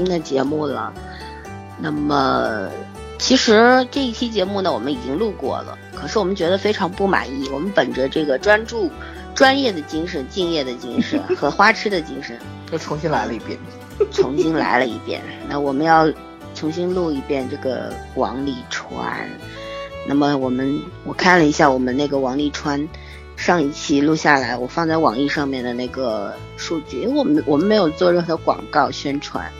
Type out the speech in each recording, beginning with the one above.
新的节目了。那么，其实这一期节目呢，我们已经录过了，可是我们觉得非常不满意。我们本着这个专注、专业的精神、敬业的精神 和花痴的精神，又重新来了一遍，重新来了一遍。那我们要重新录一遍这个王沥川。那么我们我看了一下我们那个王沥川。上一期录下来，我放在网易上面的那个数据，因为我们我们没有做任何广告宣传，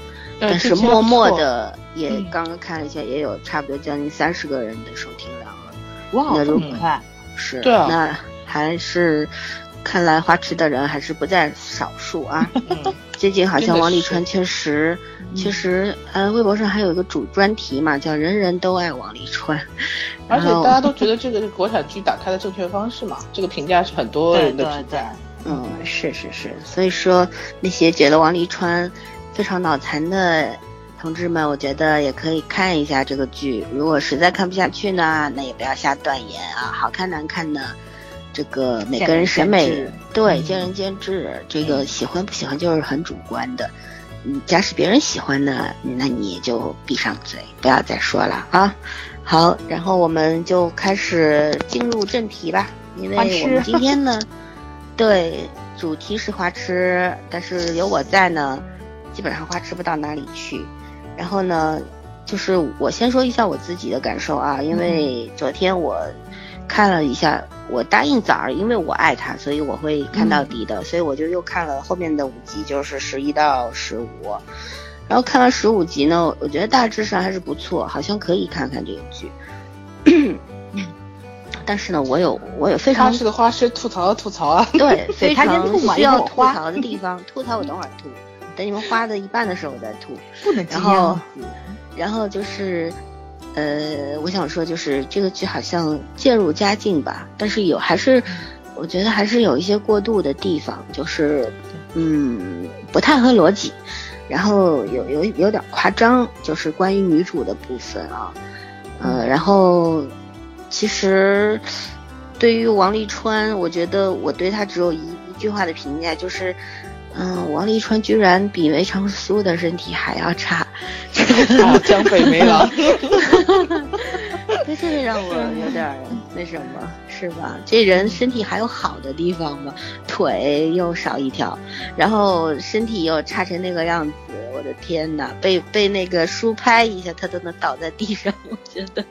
但是默默的也刚刚看了一下，也有差不多将近三十个人的收听量了。哇，这么快！是，对啊，那还是看来花痴的人还是不在少数啊。最近好像王沥川确实，确实，呃，微博上还有一个主专题嘛，叫“人人都爱王沥川”，而且大家都 觉得这个是国产剧打开的正确方式嘛，这个评价是很多人的评价。嗯，是是是，所以说那些觉得王沥川非常脑残的同志们，我觉得也可以看一下这个剧。如果实在看不下去呢，那也不要瞎断言啊，好看难看呢。这个每个人审美对见仁见智，这个喜欢不喜欢就是很主观的。嗯，假使别人喜欢呢，那你也就闭上嘴，不要再说了啊。好，然后我们就开始进入正题吧，因为我们今天呢，对主题是花痴，但是有我在呢，基本上花痴不到哪里去。然后呢，就是我先说一下我自己的感受啊，因为昨天我。看了一下，我答应崽儿，因为我爱他，所以我会看到底的，所以我就又看了后面的五集，就是十一到十五，然后看完十五集呢，我觉得大致上还是不错，好像可以看看这个剧。但是呢，我有我有非常花式的花式吐槽吐槽啊，对，非常需要吐槽的地方，吐槽我等会儿吐，等你们花的一半的时候我再吐，不能这样子。然后就是。呃，我想说，就是这个剧好像渐入佳境吧，但是有还是，我觉得还是有一些过度的地方，就是，嗯，不太合逻辑，然后有有有点夸张，就是关于女主的部分啊，呃，然后其实对于王沥川，我觉得我对他只有一一句话的评价，就是。嗯，王沥川居然比梅长苏的身体还要差，江北没了，这这让我有点那什么，是吧？这人身体还有好的地方吗？腿又少一条，然后身体又差成那个样子，我的天哪！被被那个书拍一下，他都能倒在地上，我觉得。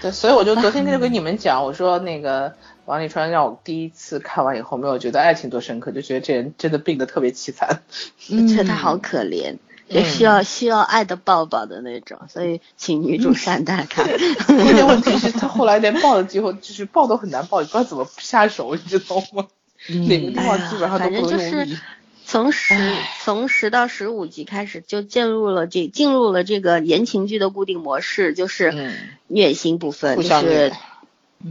对，所以我就昨天就跟你们讲，我说那个。王沥川让我第一次看完以后没有觉得爱情多深刻，就觉得这人真的病得特别凄惨，觉得他好可怜，也需要需要爱的抱抱的那种，所以请女主善待他。关键问题是他后来连抱的机会，就是抱都很难抱，不知道怎么下手，你知道吗？哪个地方基本上都不容易。从十从十到十五集开始就进入了这进入了这个言情剧的固定模式，就是虐心部分，就是。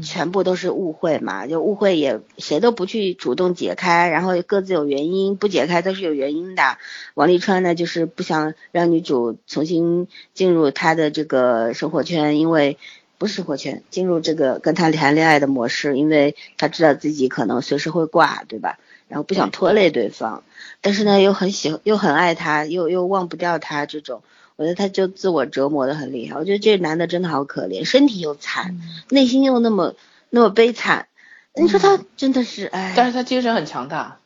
全部都是误会嘛，就误会也谁都不去主动解开，然后各自有原因，不解开都是有原因的。王沥川呢，就是不想让女主重新进入他的这个生活圈，因为不是生活圈，进入这个跟他谈恋爱的模式，因为他知道自己可能随时会挂，对吧？然后不想拖累对方，但是呢又很喜又很爱他，又又忘不掉他这种。我觉得他就自我折磨的很厉害，我觉得这男的真的好可怜，身体又残，内心又那么那么悲惨。你说他真的是哎，但是他精神很强大，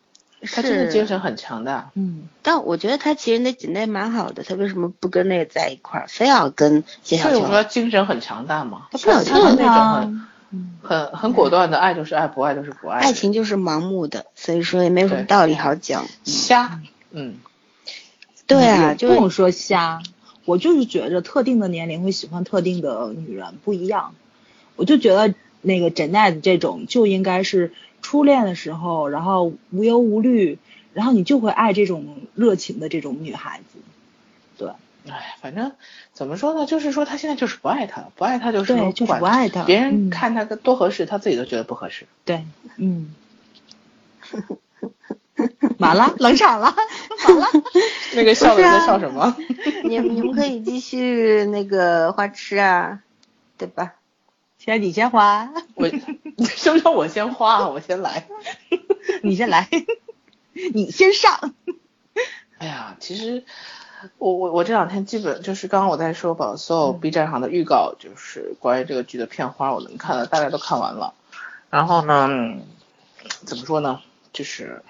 他真的精神很强大。嗯，但我觉得他其实那姐妹蛮好的，他为什么不跟那个在一块儿，非要跟谢小秋？所以我说精神很强大嘛，他小秋那种很很很果断的爱就是爱，不爱就是不爱。爱情就是盲目的，所以说也没有什么道理好讲。瞎，嗯，对啊，就不用说瞎。我就是觉着特定的年龄会喜欢特定的女人不一样，我就觉得那个 Janet 这种就应该是初恋的时候，然后无忧无虑，然后你就会爱这种热情的这种女孩子。对，哎，反正怎么说呢，就是说他现在就是不爱他，不爱他就是就是不爱他，别人看他多合适，他自己都觉得不合适。对，嗯。完了，冷场了，完了。那个笑的在笑什么？你你们可以继续那个花痴啊，对吧？先你先花，我什么叫我先花？我先来，你先来，你先上。哎呀，其实我我我这两天基本就是刚刚我在说把所有 B 站上的预告，就是关于这个剧的片花，我能看的大概都看完了。然后呢，怎么说呢？就是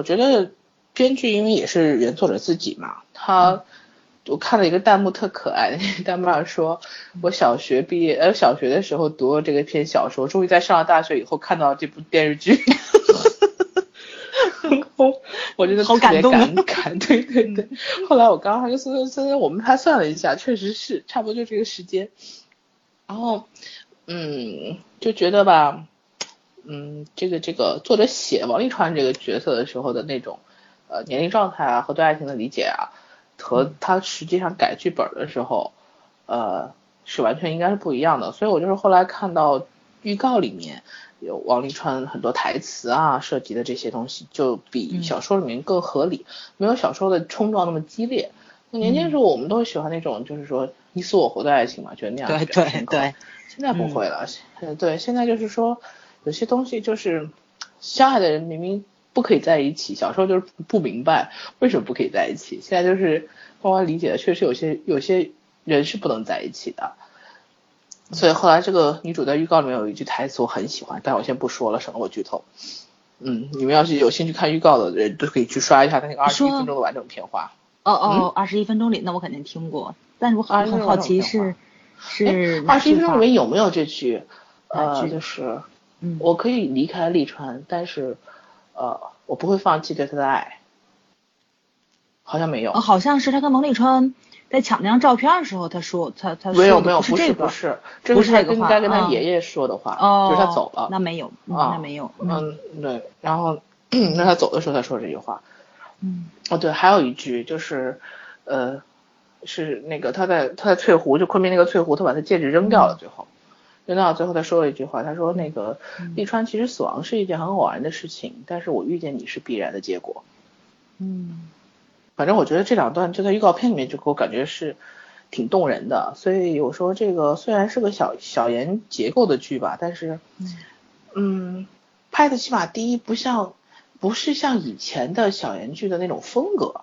我觉得编剧因为也是原作者自己嘛，他我看了一个弹幕特可爱，弹幕上说我小学毕业呃小学的时候读了这个篇小说，终于在上了大学以后看到这部电视剧。我我觉得好感动，感慨，对对对。后来我刚刚还跟孙孙孙，我们还算了一下，确实是差不多就这个时间。然后，嗯，就觉得吧，嗯，这个这个作者写王沥川这个角色的时候的那种呃年龄状态啊和对爱情的理解啊，和他实际上改剧本的时候，呃，是完全应该是不一样的。所以我就是后来看到预告里面。有王沥川很多台词啊，涉及的这些东西就比小说里面更合理，没有小说的冲撞那么激烈。那年轻时候我们都喜欢那种就是说你死我活的爱情嘛，觉得那样对对对。现在不会了，对，现在就是说有些东西就是相爱的人明明不可以在一起，小时候就是不明白为什么不可以在一起，现在就是慢慢理解了，确实有些有些人是不能在一起的。所以后来这个女主在预告里面有一句台词我很喜欢，但我先不说了，省得我剧透。嗯，你们要是有兴趣看预告的人都可以去刷一下他那个二十一分钟的完整片花。哦哦，二十一分钟里，那我肯定听过，但是我很很好奇是是二十一分钟里面有没有这句？呃，就是，我可以离开利川，但是呃，我不会放弃对他的爱。好像没有。好像是他跟王沥川。在抢那张照片的时候，他说他他没有没有不是不是，这不是他应该跟他爷爷说的话，就是他走了。那没有，那没有。嗯，对。然后 那他走的时候他说这句话。嗯。哦对，还有一句就是，呃，是那个他在他在翠湖就昆明那个翠湖，他把他戒指扔掉了，最后扔掉最后他说了一句话，他说那个利川其实死亡是一件很偶然的事情，但是我遇见你是必然的结果。嗯。反正我觉得这两段就在预告片里面就给我感觉是挺动人的，所以我说这个虽然是个小小言结构的剧吧，但是嗯，拍的起码第一不像不是像以前的小言剧的那种风格，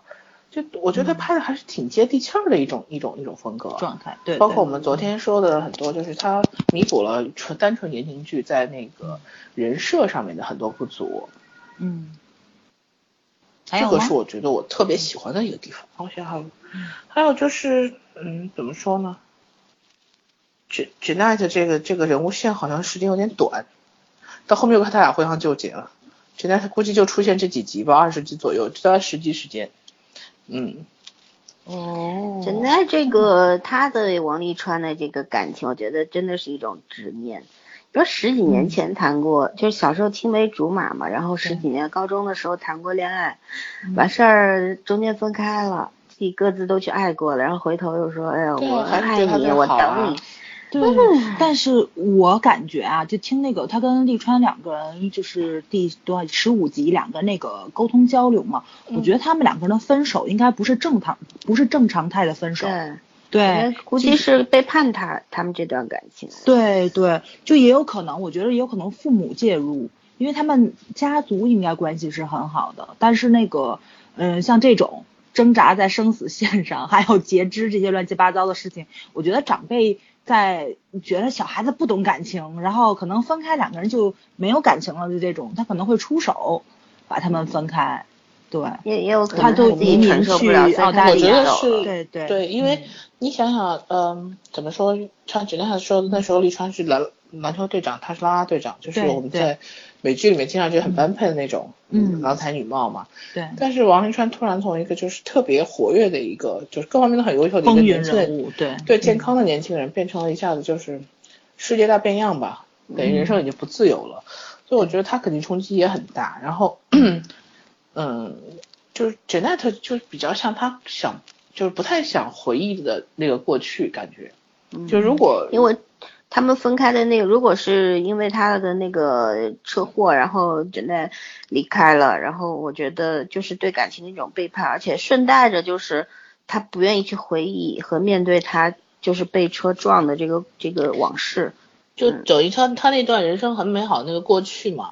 就我觉得拍的还是挺接地气儿的一种一种一种风格状态，对，包括我们昨天说的很多，就是它弥补了纯单纯言情剧在那个人设上面的很多不足，嗯。这个是我觉得我特别喜欢的一个地方。我想还有，还有就是，嗯，怎么说呢？J Janet 这个这个人物线好像时间有点短，到后面又看他俩互相纠结了。Janet 估计就出现这几集吧，二十集左右，大概十集时间。嗯。哦。Janet 这个他对王沥川的这个感情，我觉得真的是一种执念。说十几年前谈过，就是小时候青梅竹马嘛，然后十几年高中的时候谈过恋爱，完事儿中间分开了，自己各自都去爱过了，然后回头又说，哎呀，我爱你，我等你。对，但是我感觉啊，就听那个他跟利川两个人，就是第多少十五集两个那个沟通交流嘛，我觉得他们两个人的分手应该不是正常，不是正常态的分手。对，估计是背叛他，他们这段感情。对对，就也有可能，我觉得也有可能父母介入，因为他们家族应该关系是很好的。但是那个，嗯，像这种挣扎在生死线上，还有截肢这些乱七八糟的事情，我觉得长辈在觉得小孩子不懂感情，然后可能分开两个人就没有感情了，的这种，他可能会出手把他们分开。对，也也有可能他就移民去澳大利亚。对对对，因为你想想，嗯，怎么说？像简单来说，那时候利川是篮篮球队长，他是啦啦队长，就是我们在美剧里面经常就很般配的那种，嗯，郎才女貌嘛。对。但是王沥川突然从一个就是特别活跃的一个，就是各方面都很优秀的一个年轻人，对对健康的年轻人，变成了一下子就是世界大变样吧，等于人生已经不自由了。所以我觉得他肯定冲击也很大。然后。嗯，就是 Janet 就比较像他想，就是不太想回忆的那个过去感觉。就如果因为他们分开的那个，如果是因为他的那个车祸，然后 Janet 离开了，然后我觉得就是对感情的一种背叛，而且顺带着就是他不愿意去回忆和面对他就是被车撞的这个这个往事，就等于他他那段人生很美好那个过去嘛。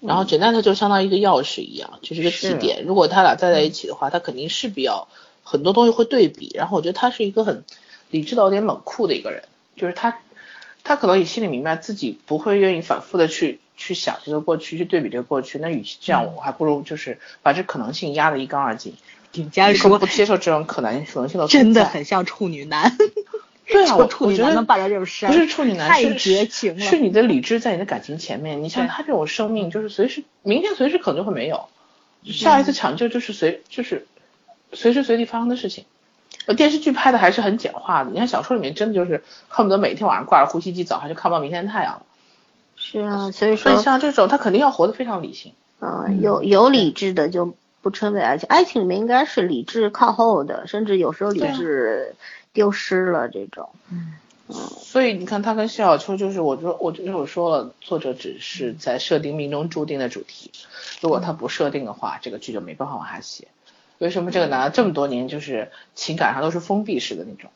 然后 Janet 就相当于一个钥匙一样，就是一个起点。如果他俩再在一起的话，他肯定是比较很多东西会对比。然后我觉得他是一个很理智到有点冷酷的一个人，就是他他可能也心里明白自己不会愿意反复的去去想这个过去，去对比这个过去。那与其这样，我还不如就是把这可能性压得一干二净。顶家说不接受这种可能可能性的真的很像处女男。对啊，我处女男能办到这种事，不是处女男，太绝情了。是你的理智在你的感情前面。你像他这种生命，就是随时明天随时可能就会没有，下一次抢救就是随就是随时随地发生的事情。呃，电视剧拍的还是很简化的，你看小说里面真的就是恨不得每天晚上挂着呼吸机，早上就看不到明天的太阳了。是啊，所以说像这种他肯定要活得非常理性。嗯，有有理智的就不称为爱情，爱情里面应该是理智靠后的，甚至有时候理智。丢失了这种，嗯嗯，所以你看他跟谢小秋就是，我就我就是我说了，作者只是在设定命中注定的主题，如果他不设定的话，这个剧就没办法往下写。为什么这个男的这么多年就是情感上都是封闭式的那种，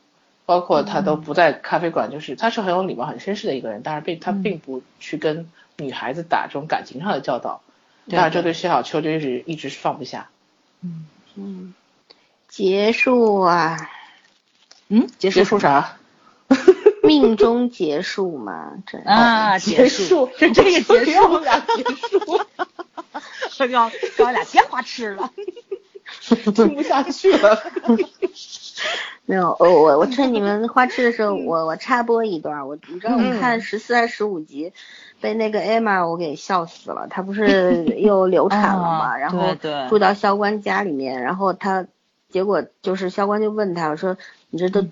包括他都不在咖啡馆，就是他是很有礼貌、很绅士的一个人，但是并他并不去跟女孩子打这种感情上的交道，但是这对谢小秋就是一直是放不下。嗯嗯，结束啊。嗯，结束啥？命中结束嘛？这啊，结束是这个结束，我俩结束，这要给我俩添花痴了，听不下去了。没有，我我我趁你们花痴的时候，我我插播一段。我你知道我看十四还是十五集，被那个艾玛我给笑死了。她不是 又流产了嘛？然后住到萧观家里面，然后她结果就是萧观就问她说。你这都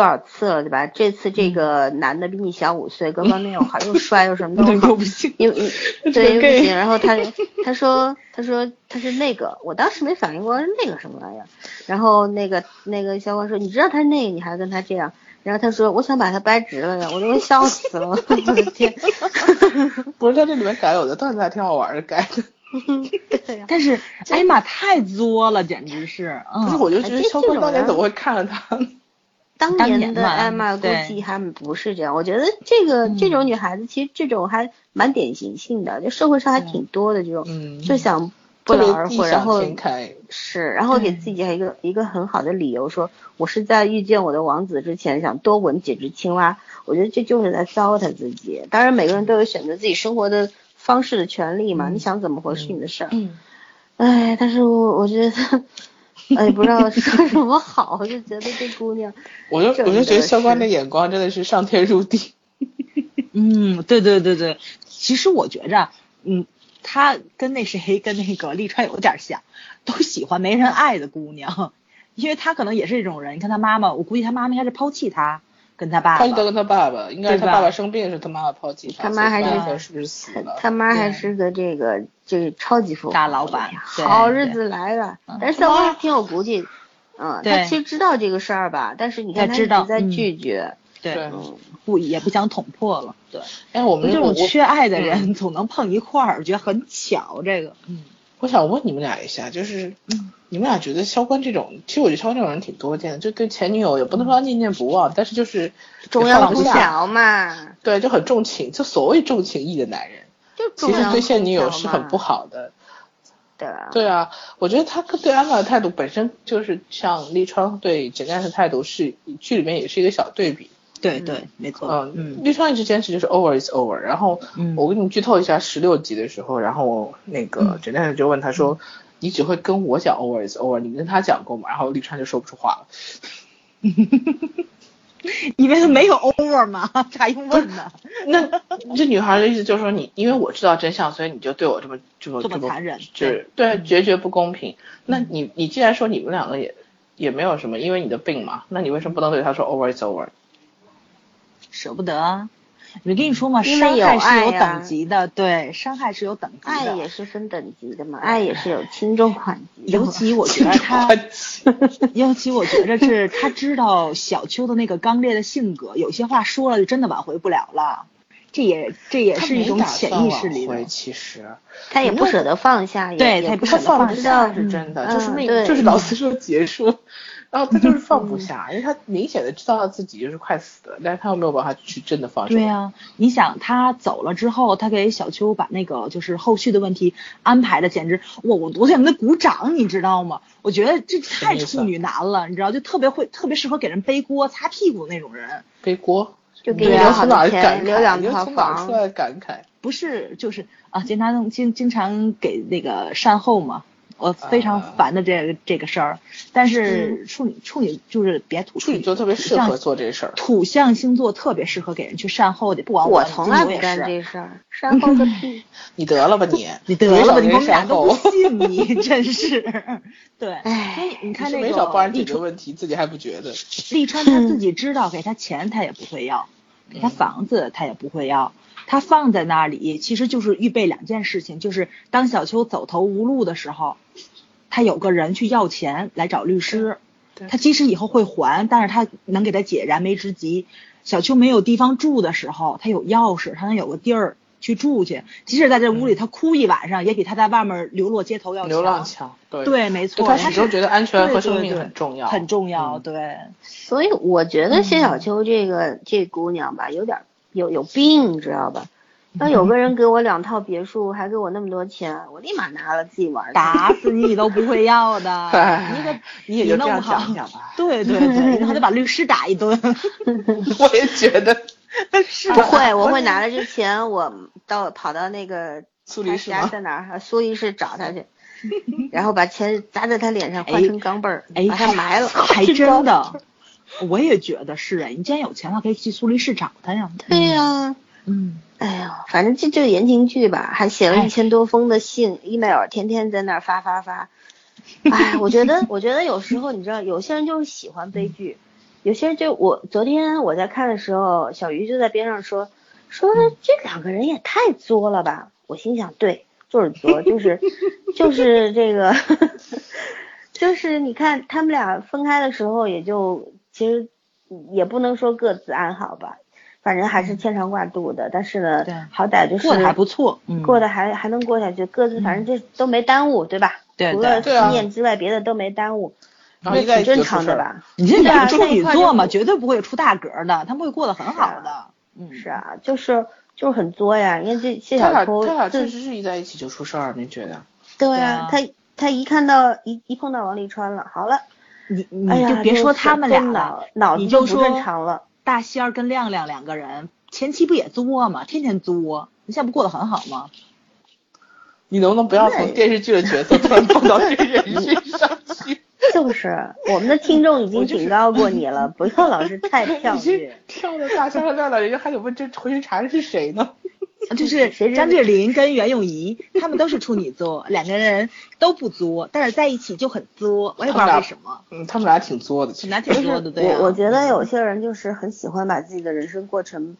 多少次了，对吧？这次这个男的比你小五岁，各方面又好，又帅又什么都好，又 对又不行。然后他 他说他说他是那个，我当时没反应过来是那个什么玩意儿。然后那个那个小光说，你知道他是那个，你还跟他这样？然后他说，我想把他掰直了呀，我都笑死了，我的天！不是他这里面改有的段子还挺好玩的，改的。但是艾玛太作了，简直是。不是，我就觉得肖光当年怎么会看了他？当年的艾玛估计还不是这样，我觉得这个这种女孩子其实这种还蛮典型性的，就社会上还挺多的这种，就想不劳而获，然后是，然后给自己还一个一个很好的理由，说我是在遇见我的王子之前想多吻几只青蛙，我觉得这就是在糟蹋自己。当然每个人都有选择自己生活的方式的权利嘛，你想怎么活是你的事儿。嗯，哎，但是我我觉得。哎，不知道说什么好，我就觉得这姑娘，我就我就觉得肖官的眼光真的是上天入地。嗯，对对对对，其实我觉着，嗯，他跟那谁跟那个利川有点像，都喜欢没人爱的姑娘，因为他可能也是这种人。你看他妈妈，我估计他妈妈应该是抛弃他。跟他爸爸，他跟他爸爸，应该是他爸爸生病，是他妈妈抛弃他。他妈还是是不是死了？他妈还是个这个这个超级富大老板，好日子来了。但是小光挺有骨气，嗯，他其实知道这个事儿吧，但是你看他一直在拒绝，对，不也不想捅破了，对。哎，我们这种缺爱的人总能碰一块儿，我觉得很巧。这个，嗯，我想问你们俩一下，就是，嗯。你们俩觉得萧关这种，其实我觉得萧关这种人挺多见的，就对前女友也不能说念念不忘，但是就是重要不调嘛。对，就很重情，就所谓重情义的男人，其实对现女友是很不好的。对啊。对啊，我觉得他对安娜的态度本身就是像立川对简单的态度是剧里面也是一个小对比。对对，没错。嗯嗯，立川一直坚持就是 over is over，然后我给你剧透一下十六集的时候，然后那个简单的就问他说。你只会跟我讲 over is over，你跟他讲过吗？然后绿川就说不出话了，因为他没有 over 嘛，还用问呢？那这女孩的意思就是说你，因为我知道真相，所以你就对我这么这么这么残忍，就是对决绝不公平。那你你既然说你们两个也也没有什么，因为你的病嘛，那你为什么不能对他说 over is over？舍不得。我跟你说嘛，伤害是有等级的，对，伤害是有等级的。爱也是分等级的嘛，爱也是有轻重缓急。尤其我觉得他，尤其我觉得是他知道小秋的那个刚烈的性格，有些话说了就真的挽回不了了。这也这也是一种潜意识里的。其实他也不舍得放下，对他也不舍得放下是真的，就是那就是老四说结束。然后他就是放不下，因为他明显的知道他自己就是快死了，但是他又没有办法去真的放手。对呀、你想他走了之后，他给小秋把那个就是后续的问题安排的，简直我我我想给他鼓掌，你知道吗？我觉得这太处女男了，你知道，就特别会特别适合给人背锅擦屁股那种人。背锅，就给对啊你留好从哪的钱，儿感慨？留两套你又从哪儿房出。来感慨？不是，就是啊，经常经经常给那个善后嘛，我非常啊烦的这个、这个事儿。但是处女处女就是别土处女座特别适合做这事儿。土象星座特别适合给人去善后的，不管我从来不干。这事儿，善后个屁！你得了吧你，你得了吧，你没少给人们俩都不。信你，真是。对，唉所以你你看那个没少帮人解决问题，自己还不觉得。立川他自 己知道，给他钱他也不会要，给他房子他也不会要，他放在那里其实就是预备两件事情，就是当小秋走投无路的时候，他有个人去要钱来找律师，对他即使以后会还，但是他能给他解燃眉之急。小秋没有地方住的时候，他有钥匙，他能有个地儿去住去，即使在这屋里他哭一晚上，也比他在外面流落街头要强。流浪强，对，对，没错，就他始终觉得安全和生命很重要，很重要，嗯对。所以我觉得谢小秋这个、这姑娘吧，有点儿有有病，你知道吧？要有个人给我两套别墅，还给我那么多钱，我立马拿了自己玩。打死你你都不会要的，你可你也就这样弄好讲讲吧。对对对，然后得把律师打一顿。我也觉得是不会，我会拿了这钱，我到跑到那个他苏黎世？家在哪儿？苏黎世找他去，然后把钱砸在他脸上，哎换成钢镚儿，哎，把他埋了。还真的，我也觉得是哎，你既然有钱的话，可以去苏黎世找他呀。对呀、嗯，哎呀，反正这就是言情剧吧，还写了哎一千多封的信、email，天天在那儿发发发。哎，我觉得，我觉得有时候你知道，有些人就是喜欢悲剧，有些人就我昨天我在看的时候，小鱼就在边上说说这两个人也太作了吧。我心想，对，就是作，就是 就是这个，就是你看他们俩分开的时候，也就其实也不能说各自安好吧，反正还是牵肠挂肚的。但是呢，好歹就是过得还不错，嗯，过得还还能过下去，各自反正这都没耽误，对吧？对除了对啊思念之外，别的都没耽误，然后一在一起这挺正。常的吧？你这俩处女座嘛，绝对不会出大格的，他们会过得很好的。嗯，是啊，就是就是很作呀。因为这谢小偷他俩确实是一在一起就出事儿，你觉得？对啊他他一看到一一碰到王沥川了，好了，你你就别说他们俩了，脑脑你就说子不正常了。大仙儿跟亮亮两个人前期不也作吗？天天作，你现在不过得很好吗？你能不能不要从电视剧的角色突然蹦到这个人身上去？就是我们的听众已经警告过你了，不要老是 太跳跃。跳的大香亮亮，人家还得问这回去查人是谁呢？就是 张智霖跟袁咏仪，他们都是处女座，两个人都不作，但是在一起就很作，我也不知道为什么，嗯，他们俩挺作的，其实挺难挺作的，对啊我我觉得有些人就是很喜欢把自己的人生过成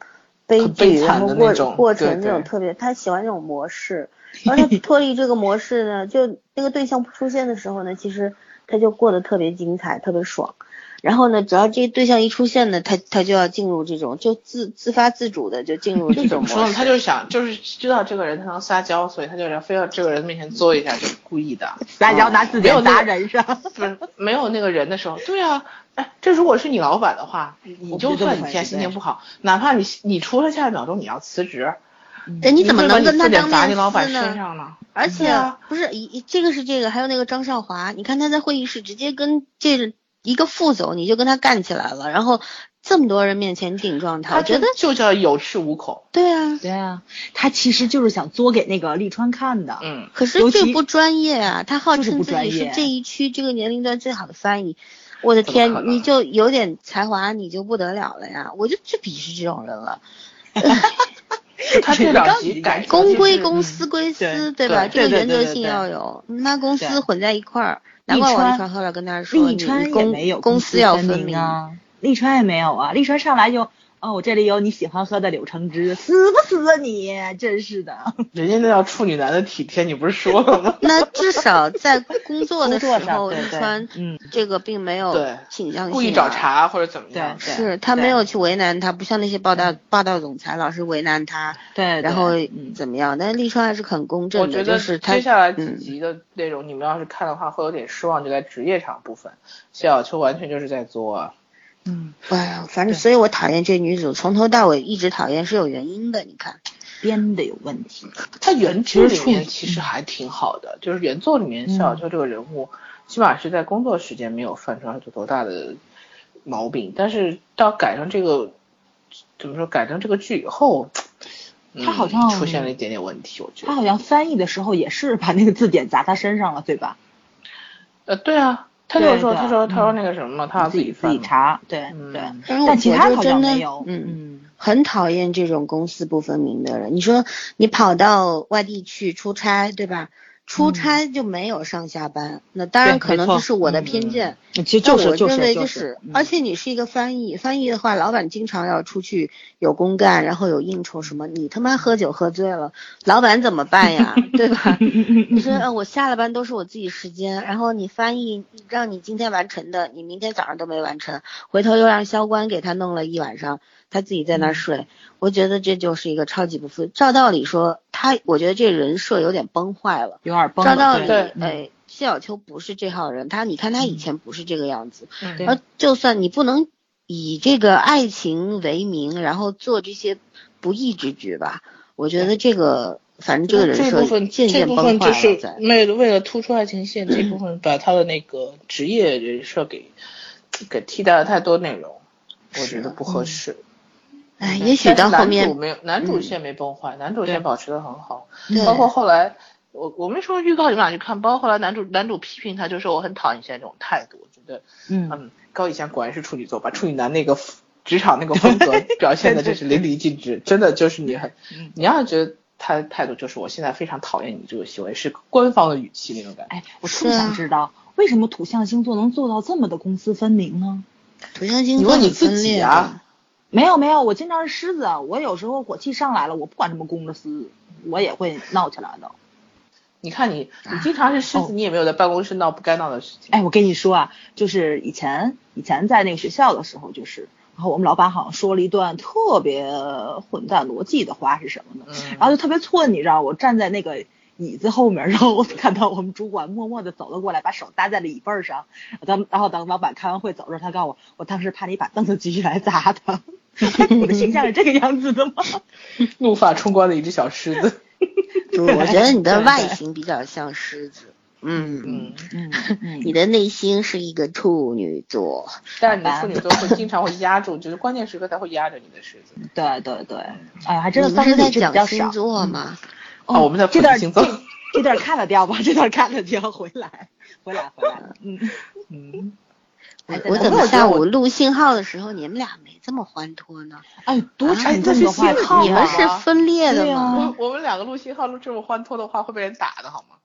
悲很悲剧，惨然后过的那种过成对对这种特别，他喜欢这种模式。然后他脱离这个模式呢，就那个对象不出现的时候呢，其实他就过得特别精彩，特别爽。然后呢，只要这个对象一出现呢，他他就要进入这种，就自自发自主的就进入这就怎么说呢？种模式。他就是想，就是知道这个人他能撒娇，所以他就要非要这个人面前作一下，就是故意的。撒娇拿字典砸人上，不是没有那个人的时候，对啊，哎，这如果是你老板的话，你就算你现在心情不好，哪怕你你除了下一秒钟你要辞职，哎，你怎么能跟他当面你老板撕呢？身上呢？而且、啊不是一一这个是这个，还有那个张少华，你看他在会议室直接跟这个一个副总，你就跟他干起来了，然后这么多人面前顶撞他，他我觉得就叫有恃无恐。对啊。对啊，他其实就是想作给那个利川看的，嗯，可是这不专业啊！他号称自己是这一区这个年龄段最好的翻译，我的天，你就有点才华，你就不得了了呀！我就最鄙视这种人了。他这两集改公归公，嗯私归私，对对吧？这个原则性要有。你妈公司混在一块儿，难怪王沥川后来跟他说，你利川也公没有公私私要分明。明啊，利川也没有啊，利川上来就哦，我这里有你喜欢喝的柳橙汁，死不死啊你？真是的。人家那叫处女男的体贴，你不是说了吗？那至少在工作的时候，对对利川嗯这个并没有对倾向性、啊，故意找茬或者怎么样？对是他没有去为难他，不像那些霸道霸道总裁老是为难他，对，然后嗯怎么样？但是利川还是很公正的，我觉得就是接下来几嗯集的内容，你们要是看的话，会有点失望，就在职业场部分，谢小秋完全就是在作啊。嗯，哎呀，反正所以我讨厌这女主，从头到尾一直讨厌是有原因的。你看，编的有问题。他原剧里其实处面其实还挺好的，就是原作里面嗯谢小秋这个人物，起码是在工作时间没有犯出来多大的毛病，但是到改成这个怎么说，改成这个剧以后，嗯他好像出现了一点点问题，我觉得。他好像翻译的时候也是把那个字典砸他身上了，对吧？呃，对啊，他就说，他说，嗯他说那个什么嘛，他要自己自己查，对嗯对。但是我但其他好像我就真的没有，嗯嗯，很讨厌这种公私不分明的人。你说你跑到外地去出差，对吧？出差就没有上下班，那当然可能就是我的嗯偏见。其实我是就认为是就是，嗯而且你是一个翻译，翻译的话，老板经常要出去有公干，然后有应酬什么，你他妈喝酒喝醉了，老板怎么办呀？对吧？你说呃我下了班都是我自己时间，然后你翻译让你今天完成的，你明天早上都没完成，回头又让销官给他弄了一晚上，他自己在那儿睡，我觉得这就是一个超级不负。照道理说，他我觉得这人设有点崩坏了。有点崩了。照道理，哎，谢小秋不是这号人，他你看他以前不是这个样子，而就算你不能以这个爱情为名，然后做这些不义之举吧，我觉得这个反正这个人设这部分渐这部渐崩坏了分就是。为了为了突出爱情线这部分，把他的那个职业人设给给替代了太多内容，我觉得不合适。哎，嗯也许到后面主没有男主嗯线没崩坏，男主对线保持的很好，对包括后来。我我没说预告，你们俩去看。包括后来男主男主批评他，就说我很讨厌现在这种态度，我觉得嗯，嗯，高以翔果然是处女座，把处女男那个职场那个风格表现的真是淋漓尽致，真的就是你很，你要是觉得他的态度就是我现在非常讨厌你这个行为，是官方的语气那种感觉。哎，我特想知道，为什么土象星座能做到这么的公私分明呢？土象星座你问你自己啊没有没有，我经常是狮子，我有时候火气上来了，我不管什么公的私，我也会闹起来的。你看你，你经常是狮哦子，你也没有在办公室闹不该闹的事情。哎，我跟你说啊，就是以前以前在那个学校的时候，就是，然后我们老板好像说了一段特别混蛋逻辑的话是什么呢？嗯然后就特别寸，你知道，我站在那个椅子后面，然后我看到我们主管默默的走了过来，把手搭在了椅背儿上。当然后等老板开完会走的时候，他告诉我，我当时怕你把凳子举起来砸他。我的形象是这个样子的吗？怒发冲冠的一只小狮子。不，我觉得你的外形比较像狮子，嗯嗯，嗯嗯 你的内心是一个处女座，但是你的处女座会经常会压住，就是关键时刻才会压着你的狮子。对对对，哎呀，还真的三个们是在讲星。座吗？哦我们在这段星座这这段看了掉吧，这段看了掉，回来回来回来了，嗯嗯。我哎我怎么下午录信号的时候你们俩没这么欢脱呢？哎，多啊沉重的话题信号啊！你们是分裂的吗？我我们两个录信号录这么欢脱的话，会被人打的好吗？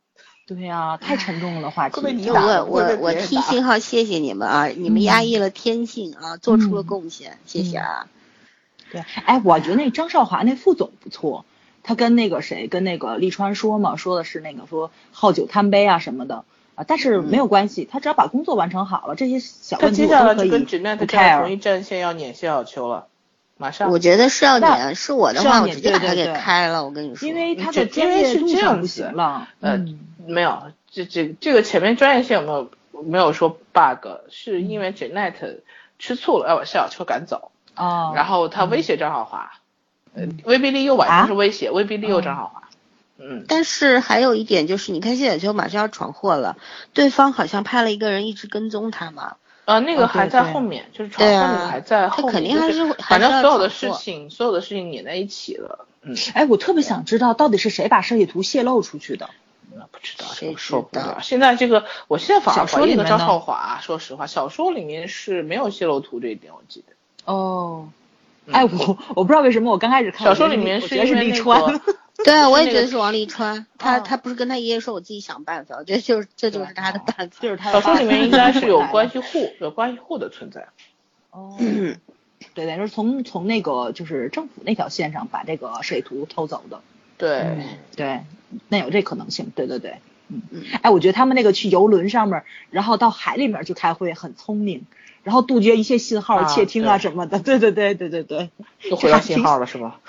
对呀，太沉重了话题。会被你我我我替信号谢谢你们啊！你们压抑了天性啊，做出了嗯贡献，谢谢啊！对，哎，我觉得那张少华那副总不错，他跟那个谁，跟那个利川说嘛，说的是那个说好酒贪杯啊什么的啊，但是没有关系，他只要把工作完成好了，这些小他问题接下来就我都可以跟 Jeanette 不这样同 care。一战线要撵谢小秋了，马上。我觉得是要那撵，是我的话，我直接把他给开了。我跟你说，因为他的专业是业度上不这样子行了，呃嗯没有，这这这个前面专业性有没有没有说 bug，是因为 Jeanette 吃醋了，要把谢小秋赶走，哦，然后他威胁张少华，呃，威逼利诱吧，啊不是威胁，威逼利诱张少华。嗯，但是还有一点就是，你看谢小秋马上要闯祸了，对方好像派了一个人一直跟踪他嘛。呃，那个哦还在后面，就是闯祸那个啊还在后面，他肯定还就是会反正所有的事情，所有的事情粘在一起了。嗯，哎，我特别想知道到底是谁把设计图泄露出去的。那不知道，谁这个说知道不了。现在这个，我现在反而小说怀疑了张里面呢少华。说实话，小说里面是没有泄露图这一点，我记得。哦，嗯哎，我我不知道为什么我刚开始看小说里面是因为那利川个，对啊，我也觉得是王沥川，他哦他不是跟他爷爷说，我自己想办法，我觉得就是这就是他的办法。就是他小说里面应该是有关系。户，有关系户的存在。哦，对，等于是从从那个就是政府那条线上把这个水图偷走的。对，嗯，对，那有这可能性，对对对，嗯嗯，哎，我觉得他们那个去游轮上面，然后到海里面去开会很聪明，然后杜绝一切信号、啊窃听啊什么的，对对对对对对，又回到信号了是吧？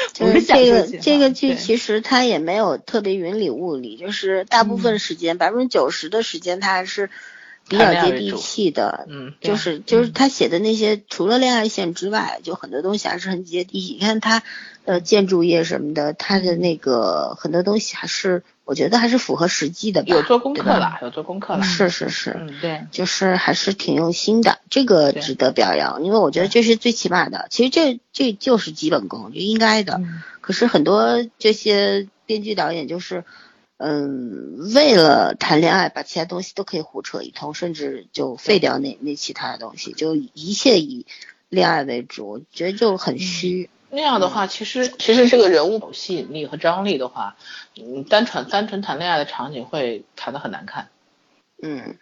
就是这个这个剧其实它也没有特别云里雾里，就是大部分时间百分之九十的时间它还是比较接地气的。嗯，就是就是嗯他写的那些，除了恋爱线之外，就很多东西还是很接地气。你看他，呃，建筑业什么的，他的那个很多东西还是，我觉得还是符合实际的吧。有做功课对吧，有做功课了。是是是，嗯，对，就是还是挺用心的，这个值得表扬，因为我觉得这是最起码的。其实这这就是基本功，就应该的。嗯可是很多这些编剧导演就是，嗯，为了谈恋爱，把其他东西都可以胡扯一通，甚至就废掉那那其他的东西，就一切以恋爱为主，我觉得就很虚。那样的话，其实其实这个人物有吸引力和张力的话，嗯，单纯单纯谈恋爱的场景会谈的很难看。嗯，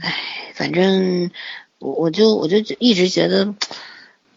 唉反正我我就我就一直觉得，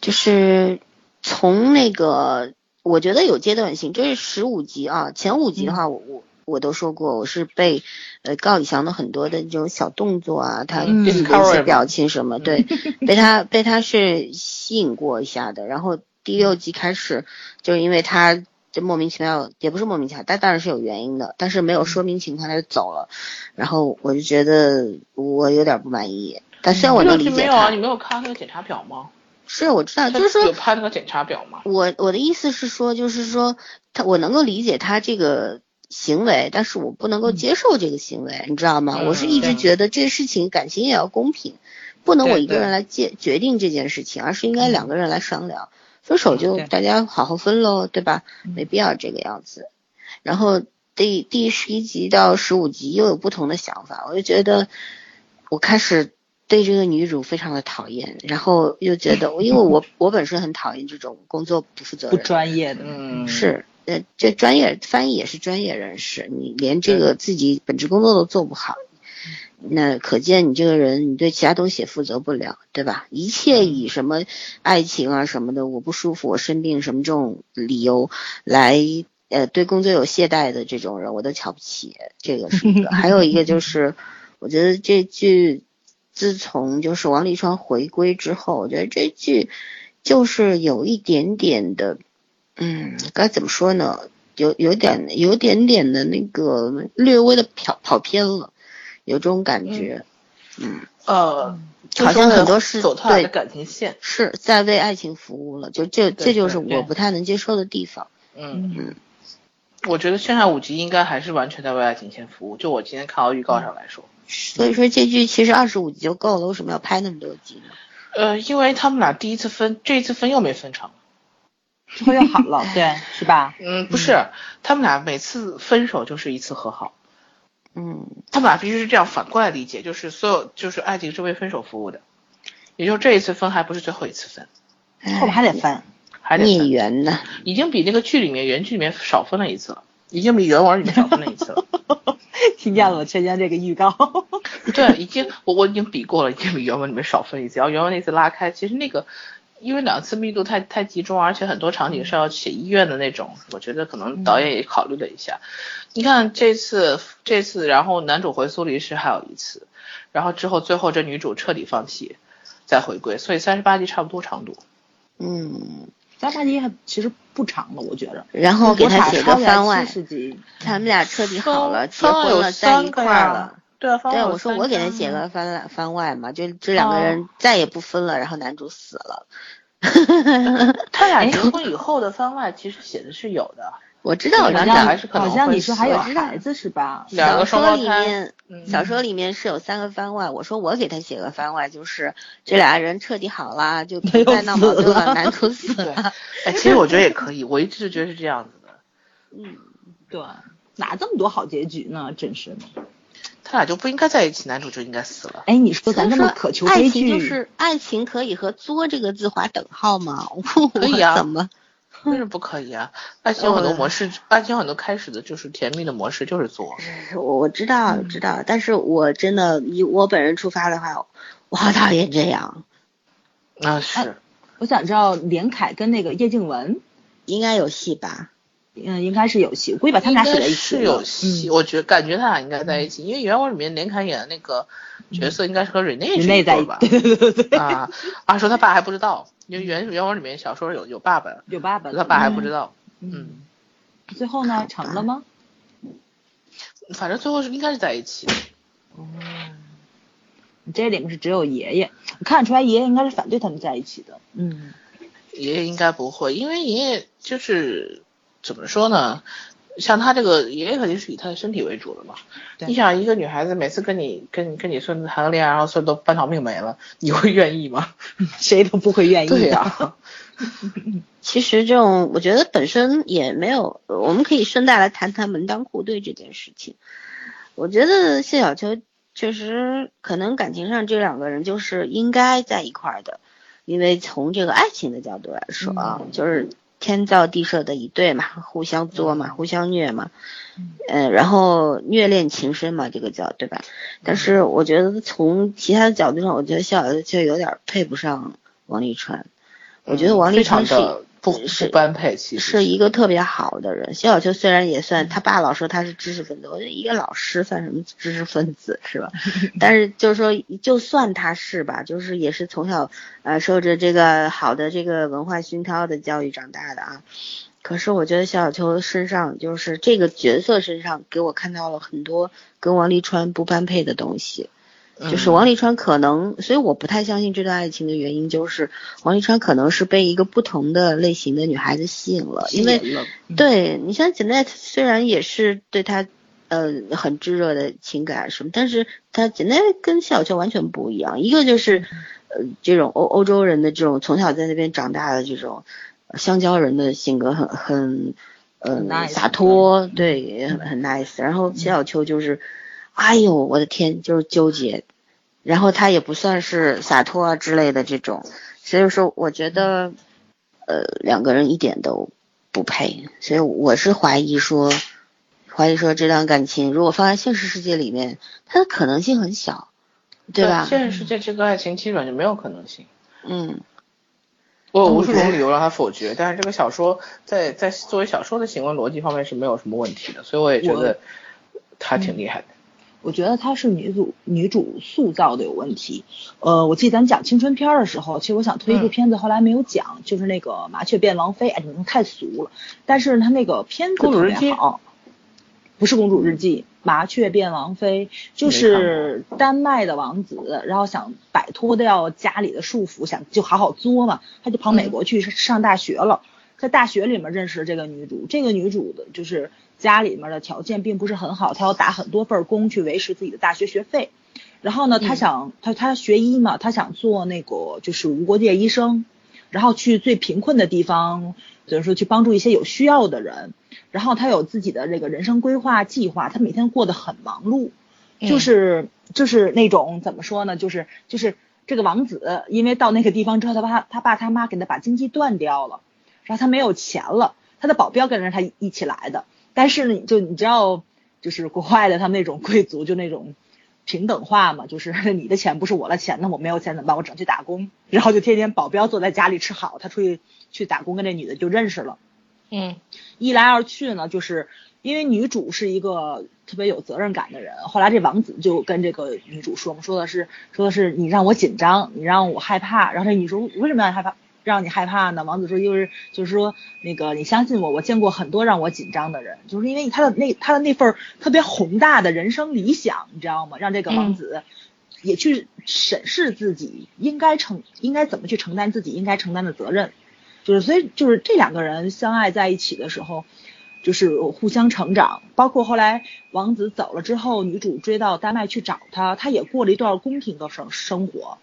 就是从那个，我觉得有阶段性，这是十五集啊，前五集的话，我我我都说过，我是被呃高以翔的很多的这种小动作啊，他一些表情什么，对，被他被他是吸引过一下的，然后第六集开始，就是因为他。就莫名其妙，也不是莫名其妙，但当然是有原因的，但是没有说明情况他就走了，然后我就觉得我有点不满意。但虽然我能理解集没有啊？他，你没有看那个检查表吗？是我知道，就是说有拍那个检查表吗？我我的意思是说，就是说他我能够理解他这个行为，但是我不能够接受这个行为，你知道吗？嗯我是一直觉得这事情感情也要公平，不能我一个人来决决定这件事情，而是应该两个人来商量。分手就大家好好分喽，对吧？嗯没必要这个样子。然后第第十一集到十五集又有不同的想法，我就觉得我开始对这个女主非常的讨厌，然后又觉得，因为我 我本身很讨厌这种工作不负责任不，专业的，嗯，是，呃，这专业翻译也是专业人士，你连这个自己本职工作都做不好，那可见你这个人，你对其他东西也负责不了，对吧？一切以什么爱情啊什么的，我不舒服，我生病什么这种理由来，呃，对工作有懈怠的这种人，我都瞧不起。这个是一个，还有一个就是，我觉得这剧自从就是王沥川回归之后，我觉得这剧就是有一点点的。嗯，该怎么说呢？有有点有点点的那个略微的跑跑偏了，有这种感觉。嗯，呃，就好像很多是走他俩的对感情线。是在为爱情服务了，就这这就是我不太能接受的地方。嗯嗯，我觉得剩下五集应该还是完全在为爱情线服务。就我今天看到预告上来说，所以说这剧其实二十五集就够了，为什么要拍那么多集呢？呃，因为他们俩第一次分，这一次分又没分成。之后又好了，对，是吧？嗯，不是，他们俩每次分手就是一次和好。嗯，他们俩必须是这样反过来理解，就是所有就是爱情是为分手服务的，也就是这一次分还不是最后一次分，后面还得分，还得孽，缘呢？已经比那个剧里面原剧里面少分了一次了，已经比原文里面少分了一次了。听见了我圈圈这个预告，对，已经我我已经比过了，已经比原文里面少分一次。然后原文那次拉开，其实那个因为两次密度太太集中，而且很多场景是要写医院的那种，我觉得可能导演也考虑了一下。你看这次这次，然后男主回苏黎世还有一次，然后之后最后这女主彻底放弃再回归，所以三十八集差不多长度。嗯，三十八集还其实不长了，我觉着。然后给他写个番外七，十集，他们俩彻底好了，结婚了，在一块了。对啊，番外对，我说我给他写个番番外嘛，就这两个哦人再也不分了，然后男主死了。他俩 哎结婚以后的番外其实写的是有的，我知道，我知道两俩还是可能好像你说还有孩子是吧？两个小说里双胞胎面，嗯小说里面是有三个番外。我说我给他写个番外，就是这俩人彻底好啦，就不再闹矛盾了了，男主死了。哎，其实我觉得也可以，我一直觉得是这样子的。嗯，对，哪这么多好结局呢？真是的。他俩就不应该在一起，男主就应该死了。哎，你说咱说渴求悲爱情就，是爱情，可以和“作”这个字划等号吗？可以啊怎么？为什么不可以啊？爱情有很多模式，爱情有很多开始的就是甜蜜的模式，就是作。我我知道知道，但是我真的以我本人出发的话，我好讨厌这样。啊是，我想知道连凯跟那个叶静文应该有戏吧？嗯，应该是有戏，我估计把他们俩写在一起是有戏，嗯。我觉感觉他俩应该在一起，因为原文里面连凯演的那个角色应该是和瑞内人是类在一起对吧？对对对对对，啊，啊说他爸还不知道，因为原原文里面小说有有爸爸，有爸爸，他爸还不知道，嗯，嗯，最后呢成了吗？反正最后是应该是在一起哦，你，这里面是只有爷爷，看得出来爷爷应该是反对他们在一起的，嗯。爷爷应该不会，因为爷爷就是怎么说呢？像他这个爷爷肯定是以他的身体为主的嘛。你想一个女孩子每次跟你跟跟你孙子谈个恋爱，然后孙子都半条命没了，你会愿意吗？谁都不会愿意的。对呀、其实这种，我觉得本身也没有，我们可以顺带来谈谈门当户对这件事情。我觉得谢小秋确实可能感情上这两个人就是应该在一块儿的，因为从这个爱情的角度来说啊，就是天造地设的一对嘛，互相作嘛，互相虐嘛，呃，然后虐恋情深嘛，这个叫对吧？但是我觉得从其他的角度上，我觉得逍遥就有点配不上王沥川。我觉得王沥非常川是的不是不般配，其实是一个特别好的人。谢小秋虽然也算他爸老说他是知识分子，我觉得一个老师算什么知识分子是吧？但是就是说，就算他是吧，就是也是从小呃受着这个好的这个文化熏陶的教育长大的啊。可是我觉得谢小秋身上就是这个角色身上给我看到了很多跟王沥川不般配的东西。就是嗯。王沥川可能，所以我不太相信这段爱情的原因，就是王沥川可能是被一个不同的类型的女孩子吸引了，因为对你像 Janet 虽然也是对他呃很炙热的情感什么，但是他 Janet 跟小秋完全不一样，一个就是呃这种欧欧洲人的这种从小在那边长大的这种呃香蕉人的性格很很呃洒脱，对，也很很 nice，然后谢小秋就是。哎呦，我的天，就是纠结，然后他也不算是洒脱啊之类的这种，所以说我觉得，呃，两个人一点都不配，所以我是怀疑说，怀疑说这段感情如果放在现实世界里面，它的可能性很小，对吧？现实世界这个爱情基本就没有可能性。嗯，我有无数种理由让他否决，但是这个小说在在作为小说的行为逻辑方面是没有什么问题的，所以我也觉得他挺厉害的。我觉得她是女主女主塑造的有问题。呃，我记得咱讲青春片儿的时候，其实我想推一部嗯片子，后来没有讲，就是那个《麻雀变王妃》，哎，你们太俗了。但是她那个片子特别好，不是《公主日记》，《麻雀变王妃》就是丹麦的王子，然后想摆脱掉家里的束缚，想就好好作嘛，他就跑美国去上大学了。在大学里面认识这个女主，这个女主的就是家里面的条件并不是很好，她要打很多份工去维持自己的大学学费。然后呢，她想她她学医嘛，她想做那个就是无国界医生，然后去最贫困的地方，就是说去帮助一些有需要的人。然后她有自己的这个人生规划计划，她每天过得很忙碌，就是就是那种怎么说呢，就是就是这个王子，因为到那个地方之后，他爸他爸他妈给他把经济断掉了。然后他没有钱了，他的保镖跟着他一起来的。但是呢，就你知道，就是国外的他们那种贵族就那种平等化嘛，就是 你的钱不是我的钱，那我没有钱怎么办？我只能去打工。然后就天天保镖坐在家里吃好，他出去去打工，跟这女的就认识了。嗯，一来二去呢，就是因为女主是一个特别有责任感的人，后来这王子就跟这个女主说嘛，说的是说的是你让我紧张，你让我害怕。然后这女主为什么要害怕？让你害怕呢？王子说，就是就是说，那个你相信我，我见过很多让我紧张的人，就是因为他的那他的那份特别宏大的人生理想，你知道吗？让这个王子也去审视自己应该承应该怎么去承担自己应该承担的责任，就是所以就是这两个人相爱在一起的时候，就是互相成长，包括后来王子走了之后，女主追到丹麦去找他，他也过了一段宫廷的生生活，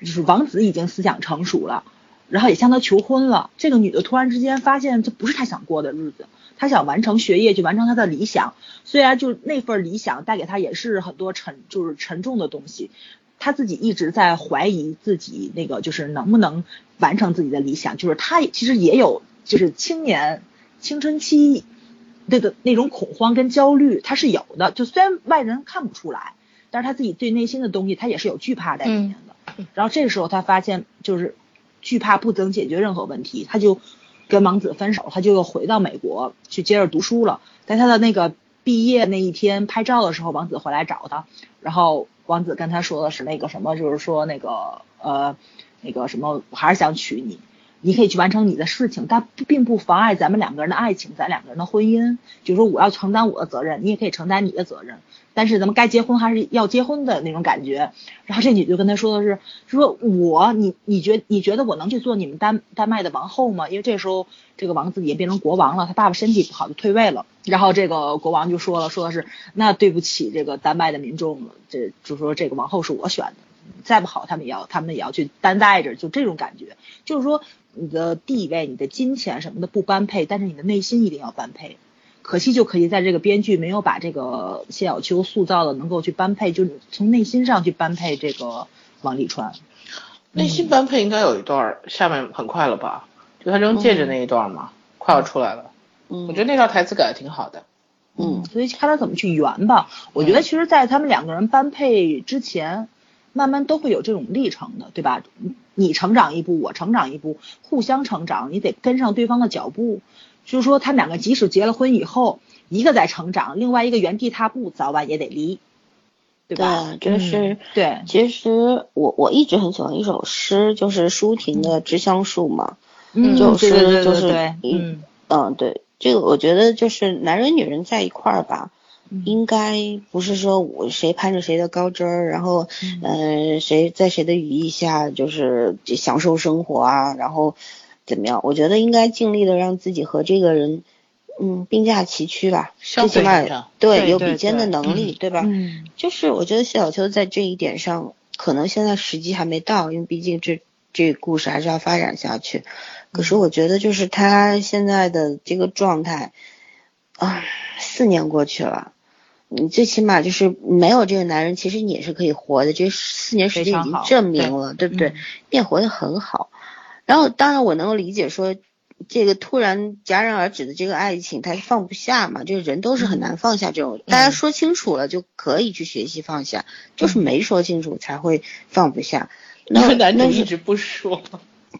就是王子已经思想成熟了。然后也向他求婚了。这个女的突然之间发现，这不是她想过的日子，她想完成学业，去完成她的理想。虽然就那份理想带给她也是很多沉，就是沉重的东西。她自己一直在怀疑自己那个就是能不能完成自己的理想，就是她其实也有就是青年青春期那个那种恐慌跟焦虑，她是有的。就虽然外人看不出来，但是她自己对内心的东西，她也是有惧怕在里面的。然后这个时候她发现就是惧怕不能解决任何问题，他就跟王子分手，他就又回到美国去接着读书了。在他的那个毕业那一天拍照的时候，王子回来找他，然后王子跟他说的是那个什么，就是说那个呃那个什么，我还是想娶你。你可以去完成你的事情，但并不妨碍咱们两个人的爱情，咱两个人的婚姻。就是说，我要承担我的责任，你也可以承担你的责任。但是咱们该结婚还是要结婚的那种感觉。然后这女就跟他说的是，说我你你觉你觉得我能去做你们丹丹麦的王后吗？因为这时候这个王子也变成国王了，他爸爸身体不好就退位了。然后这个国王就说了，说的是那对不起这个丹麦的民众了，这就说这个王后是我选的，再不好他们也要他们也要去担待着，就这种感觉，就是说。你的地位、你的金钱什么的不般配，但是你的内心一定要般配。可惜就可惜在这个编剧没有把这个谢小秋塑造的能够去般配，就从内心上去般配这个王沥川。内心般配应该有一段，下面很快了吧？就他扔戒指那一段嘛，快要出来了。嗯，我觉得那段台词改的挺好的。嗯，所以看他怎么去圆吧。我觉得其实，在他们两个人般配之前。慢慢都会有这种历程的，对吧？你成长一步，我成长一步，互相成长，你得跟上对方的脚步。就是说，他们两个即使结了婚以后，一个在成长，另外一个原地踏步，早晚也得离，对吧？对，就是对。其实我我一直很喜欢一首诗，就是舒婷的《知香树》嘛，嗯就是就是嗯嗯对，这个我觉得就是男人女人在一块儿吧。应该不是说我谁攀着谁的高枝儿，然后嗯谁在谁的羽翼下就是享受生活啊，然后怎么样？我觉得应该尽力的让自己和这个人嗯并驾齐驱吧，最起码对有比肩的能力，对吧？嗯，就是我觉得谢小秋在这一点上可能现在时机还没到，因为毕竟这这故事还是要发展下去。可是我觉得就是他现在的这个状态啊，四年过去了。你最起码就是没有这个男人，其实你也是可以活的。这四年时间已经证明了，对不对？你也活得很好。然后，当然我能够理解说，这个突然戛然而止的这个爱情，他放不下嘛。就是人都是很难放下这种，大家说清楚了就可以去学习放下，就是没说清楚才会放不下。那男的一直不说。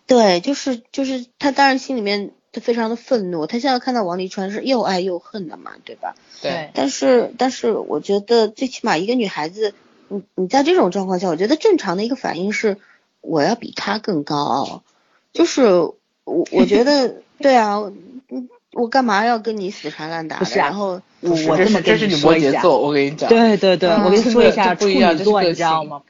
对，就是就是他当然心里面。他非常的愤怒，他现在看到王沥川是又爱又恨的嘛，对吧？对。但是但是我觉得最起码一个女孩子，你你在这种状况下，我觉得正常的一个反应是我要比他更高傲，就是我我觉得 对啊，嗯，我干嘛要跟你死缠烂打的？然后我我这么这是你摩羯座，我跟你讲。对对对，我跟你说一下处女座，你知道吗？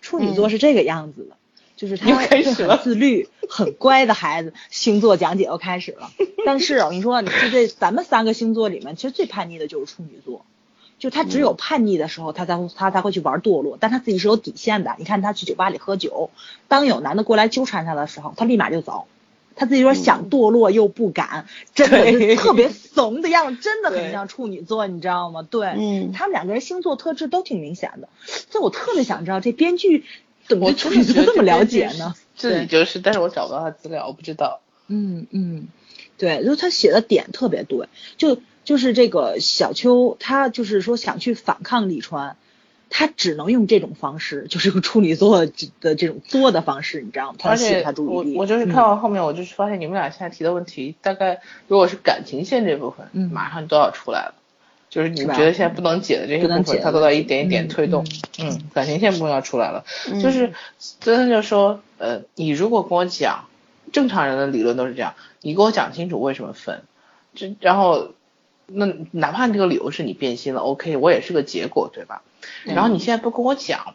处女座是这个样子的。就是他是很自律、很乖的孩子。星座讲解又开始了，但是我跟你说，你是这咱们三个星座里面，其实最叛逆的就是处女座。就他只有叛逆的时候，他才会他才会去玩堕落，但他自己是有底线的。你看他去酒吧里喝酒，当有男的过来纠缠他的时候，他立马就走。他自己说想堕落又不敢，真的是特别怂的样子，真的很像处女座，你知道吗？对，嗯，他们两个人星座特质都挺明显的。所以我特别想知道这编剧。我怎么这么了解呢？这里就是，但是我找不到他资料，我不知道。嗯嗯，对，就他写的点特别对，就就是这个小秋，他就是说想去反抗李川，他只能用这种方式，就是个处女座的这种作的方式，你知道吗？而且我我就是看完后面，我就是发现你们俩现在提的问题，大概如果是感情线这部分，马上都要出来了。就是你觉得现在不能解的这些部分，它都在一点一点推动。嗯，感情线部分要出来了。就是真的就说，呃，你如果跟我讲，正常人的理论都是这样，你给我讲清楚为什么分，这然后那哪怕这个理由是你变心了，OK，我也是个结果，对吧？然后你现在不跟我讲，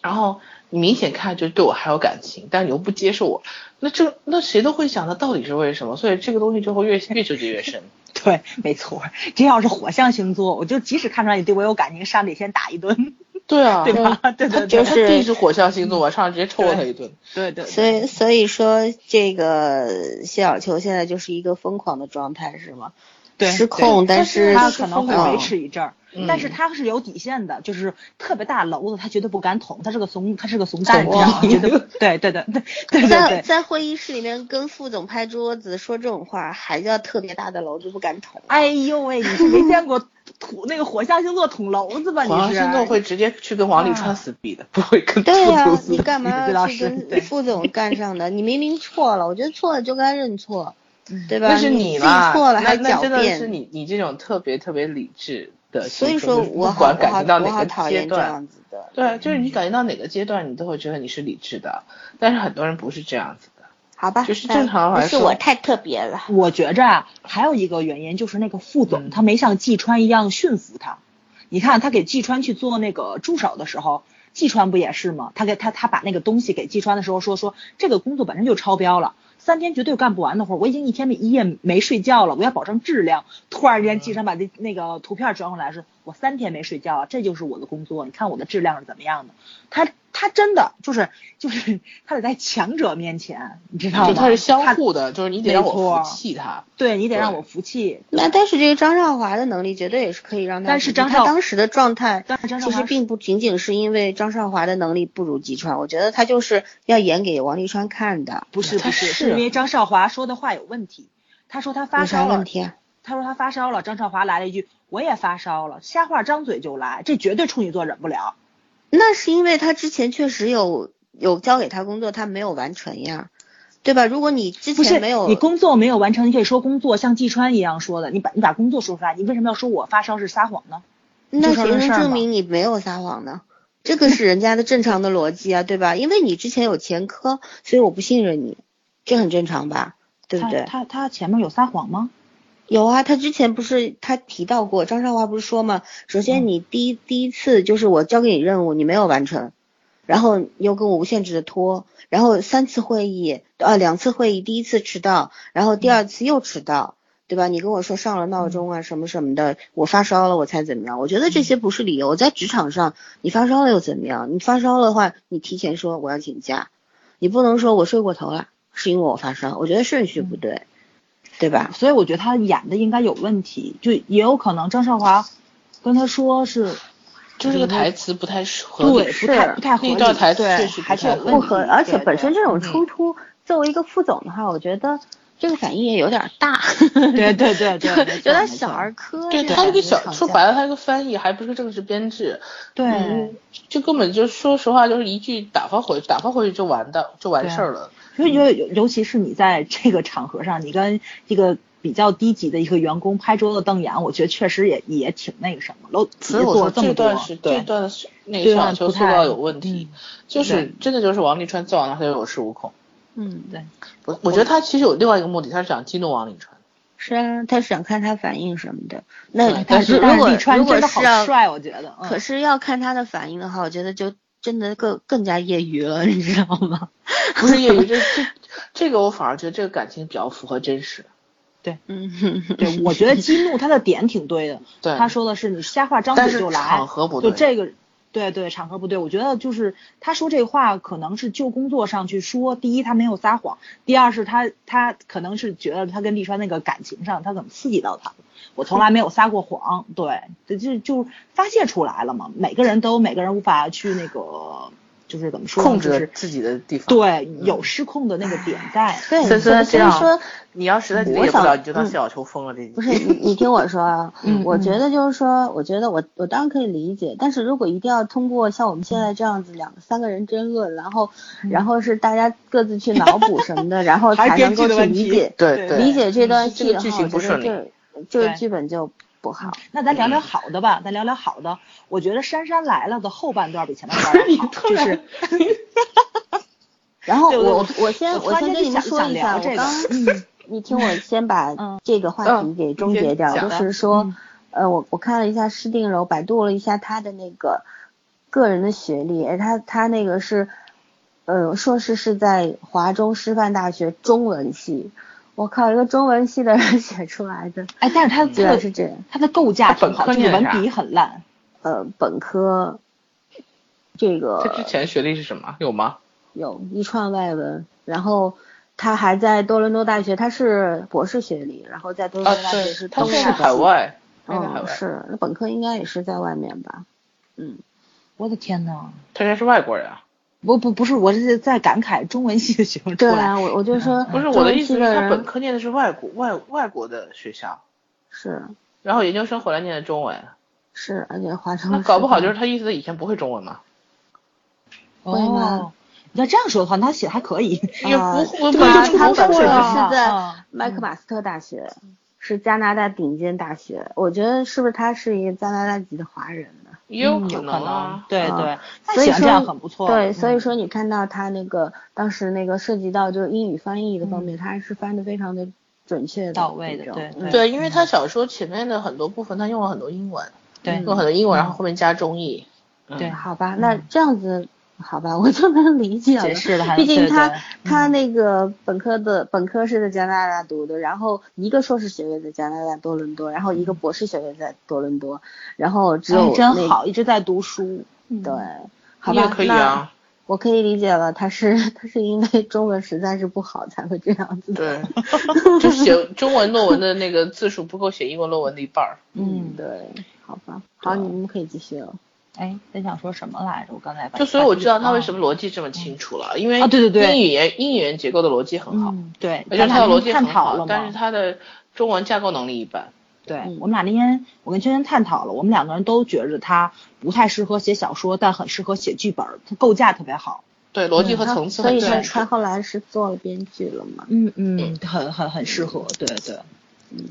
然后你明显看就对我还有感情，但是你又不接受我，那这那谁都会想，那到底是为什么？所以这个东西就会越越纠结越深。对，没错。这要是火象星座，我就即使看出来你对我有感情，上得先打一顿。对啊，对吧？对对，就是地是火象星座，我上直接抽了他一顿。对对。所以所以说，这个谢小秋现在就是一个疯狂的状态，是吗？失控，但是他可能会维持一阵儿。嗯但是他是有底线的，就是特别大篓子，他绝对不敢捅，他是个怂，他是个怂蛋，你知道吗？绝对对对对对对对在。在会议室里面跟副总拍桌子说这种话，还叫特别大的篓子不敢捅。哎呦喂，你是没见过土那个火象星座捅娄子吧？你火象是？星座会直接去跟王沥川死逼的，不会跟对呀、你干嘛要去跟副总干上的？你明明错了，我觉得错了就该认错，嗯对吧？那是你啦，错了那还狡那真的是，你你这种特别特别理智的所以，说我不管我好我好感觉到哪我好讨个阶段厌这样，子的。对，就是你感觉到哪个阶段，你都会觉得你是理智的，但是很多人不是这样子的。好吧，就是正常来不是我太特别了。我觉着啊，还有一个原因就是那个副总嗯他没像季川一样驯服他。你看他给季川去做那个助手的时候，季川不也是吗？他给他他把那个东西给季川的时候说说这个工作本身就超标了。三天绝对干不完的活，我已经一天没一夜没睡觉了，我要保证质量。突然间，季川把那那个图片转过来说，我三天没睡觉了，这就是我的工作，你看我的质量是怎么样的。他他真的就是就是他得在强者面前，你知道吗？就他是相互的，就是你得让我服气他。对你得让我服气。那但是这个张少华的能力绝对也是可以让他但是张少他当时的状态，张少华其实并不仅仅是因为张少华的能力不如吉川，我觉得他就是要演给王沥川看的。不是不是，是是因为张少华说的话有问题。他说他发烧了问，题啊？他说他发烧了，张少华来了一句我也发烧了，瞎话张嘴就来，这绝对处女座忍不了。那是因为他之前确实有有交给他工作，他没有完成呀，对吧？如果你之前没有，你工作没有完成，你可以说工作，像季川一样说的，你把你把工作说出来，你为什么要说我发烧是撒谎呢？那谁能证明你没有撒谎呢？这个是人家的正常的逻辑啊，对吧？因为你之前有前科，所以我不信任你，这很正常吧？对不对？他他他前面有撒谎吗？有啊，他之前不是他提到过，张少华不是说吗？首嗯先你第一、第一次就是我交给你任务，你没有完成，然后又跟我无限制的拖，然后三次会议，呃两次会议，第一次迟到，然后第二次又迟到，对吧？你跟我说上了闹钟啊什么什么的，我发烧了我才怎么样？我觉得这些不是理由，在职场上你发烧了又怎么样？你发烧了的话，你提前说我要请假，你不能说我睡过头了，是因为我发烧，我觉得顺序不对，对吧？所以我觉得他演的应该有问题，就也有可能张少华跟他说是就是个台词不太合理，对不太不太合理，那台词对确实还是太不合，而且本身这种嗯冲突，作为一个副总的话，我觉得这个反应也有点大，对对对 对，有点小儿科。对他这个小说白了，他这个翻译还不是正式编制，对嗯，就根本就说实话，就是一句打发回打发回去就完的就完事儿了。尤尤尤尤其是你在这个场合上，你跟一个比较低级的一个员工拍桌子瞪眼，我觉得确实也也挺那个什么。楼所以我说这么多这段是这对段是那这个小球塑造有问题，嗯就是真的就是王沥川再往那他就有恃无恐。嗯，对，我我觉得他其实有另外一个目的，他是想激怒王沥川。是啊，他是想看他反应什么的。那对但是如果如果真的好是要，帅，我觉得。嗯可是要看他的反应的话，我觉得就真的更更加业余了，你知道吗？不是业余，这这这个我反而觉得这个感情比较符合真实。对嗯，对，我觉得激怒他的点挺对的。对他说的是你瞎话张嘴就来，场合不对就这个，对对，场合不对。我觉得就是他说这话可能是就工作上去说，第一他没有撒谎，第二是他他可能是觉得他跟利川那个感情上他怎么刺激到他。我从来没有撒过谎，对，这就就发泄出来了嘛。每个人都有每个人无法去那个，就是怎么说，控制自己的地方。对有失控的那个点在。对，所以所以这样说你要实在理我想解不了，你就当嗯谢小球疯了这不是你，你听我说啊，我觉得就是说，我觉得我我当然可以理解，但是如果一定要通过像我们现在这样子两三个人争论，然后然后是大家各自去脑补什么的，然后才能够去理解。对对。理解这段这个剧戏的话，我情不顺利觉得这这个剧本就不好。那咱聊聊好的吧，咱聊聊好的。我觉得《杉杉来了》的后半段比前半段要 好，就是 然后我我我先我先跟你们说一下，这个我刚 嗯你听我先把嗯这个话题嗯给终结掉，就是说嗯，呃，我我看了一下施定柔，百度了一下他的那个个人的学历，哎，他他那个是，呃，硕士是在华中师范大学中文系，我靠，一个中文系的人 写出来的，哎，但是他居然的是这样，他的构架挺好，他本科念啥就是文笔很烂。呃，本科，这个他之前学历是什么？有吗？有一串外文，然后他还在多伦多大学，他是博士学历，然后在多伦多大学是他是海外，嗯，是，那本科应该也是在外面吧？嗯，我的天呐，他应该是外国人啊。不不不是，我是在感慨中文系的学生出来。对啊，我我就说，不是我的意思是，他本科念的是外国外外国的学校，是，然后研究生回来念的中文，是，而且华中。那搞不好就是他意思他以前不会中文嘛？会吗？你要这样说的话，他写的还可以。也不会，对啊，他本科是在麦克马斯特大学，是加拿大顶尖大学。我觉得是不是他是一个加拿大籍的华人呢？也有可能啊，对对。所以说这样很不错。对，所以说你看到他那个当时那个涉及到就是英语翻译的方面，他还是翻的非常的准确到位的。对对，因为他小说前面的很多部分他用了很多英文，对，用很多英文，然后后面加中译。对，好吧，那这样子。好吧，我就能理解了。毕竟他他那个本科的本科是在加拿大读的，然后一个硕士学位在加拿大多伦多，然后一个博士学位在多伦多，然后只有真好，一直在读书。对，好吧，可以啊，我可以理解了，他是他是因为中文实在是不好才会这样子。对，就写 中文论文的那个字数不够写英文论文的一半儿。嗯，对，好吧，好，你们可以继续了。哎，在想说什么来着？我刚才就所以我知道他为什么逻辑这么清楚了，因为啊对对对，英语言英语言结构的逻辑很好，对，而且他的逻辑很好，但是他的中文架构能力一般。对我们俩那天我跟圈圈探讨了，我们两个人都觉着他不太适合写小说，但很适合写剧本，他构架特别好。对，逻辑和层次很清楚。他后来是做了编剧了嘛？嗯嗯，很很很适合，对对，嗯。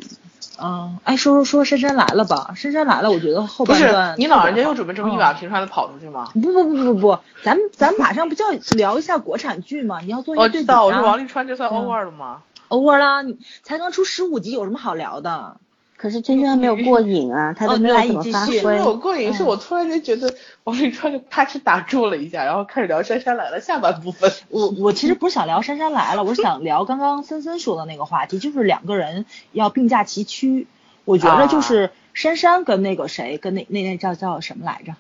嗯，哎，说说说，杉杉来了吧？杉杉来了，我觉得后半段你老人家又准备这么一把平川的跑出去吗？不不不不不，咱咱马上不就要聊一下国产剧吗？你要做一个对比啊。我知道，我说王沥川这算 over 了吗？over 啦，你才刚出十五集，有什么好聊的？可是圈圈没有过瘾啊，他都没有怎么发挥。没有过瘾，是我突然间觉得王沥川就咔哧打住了一下，然后开始聊珊珊来了下半部分。我我其实不是想聊珊珊来了，我是想聊刚刚森森说的那个话题，就是两个人要并驾齐驱。我觉得就是珊珊跟那个谁，跟那那那叫叫什么来着？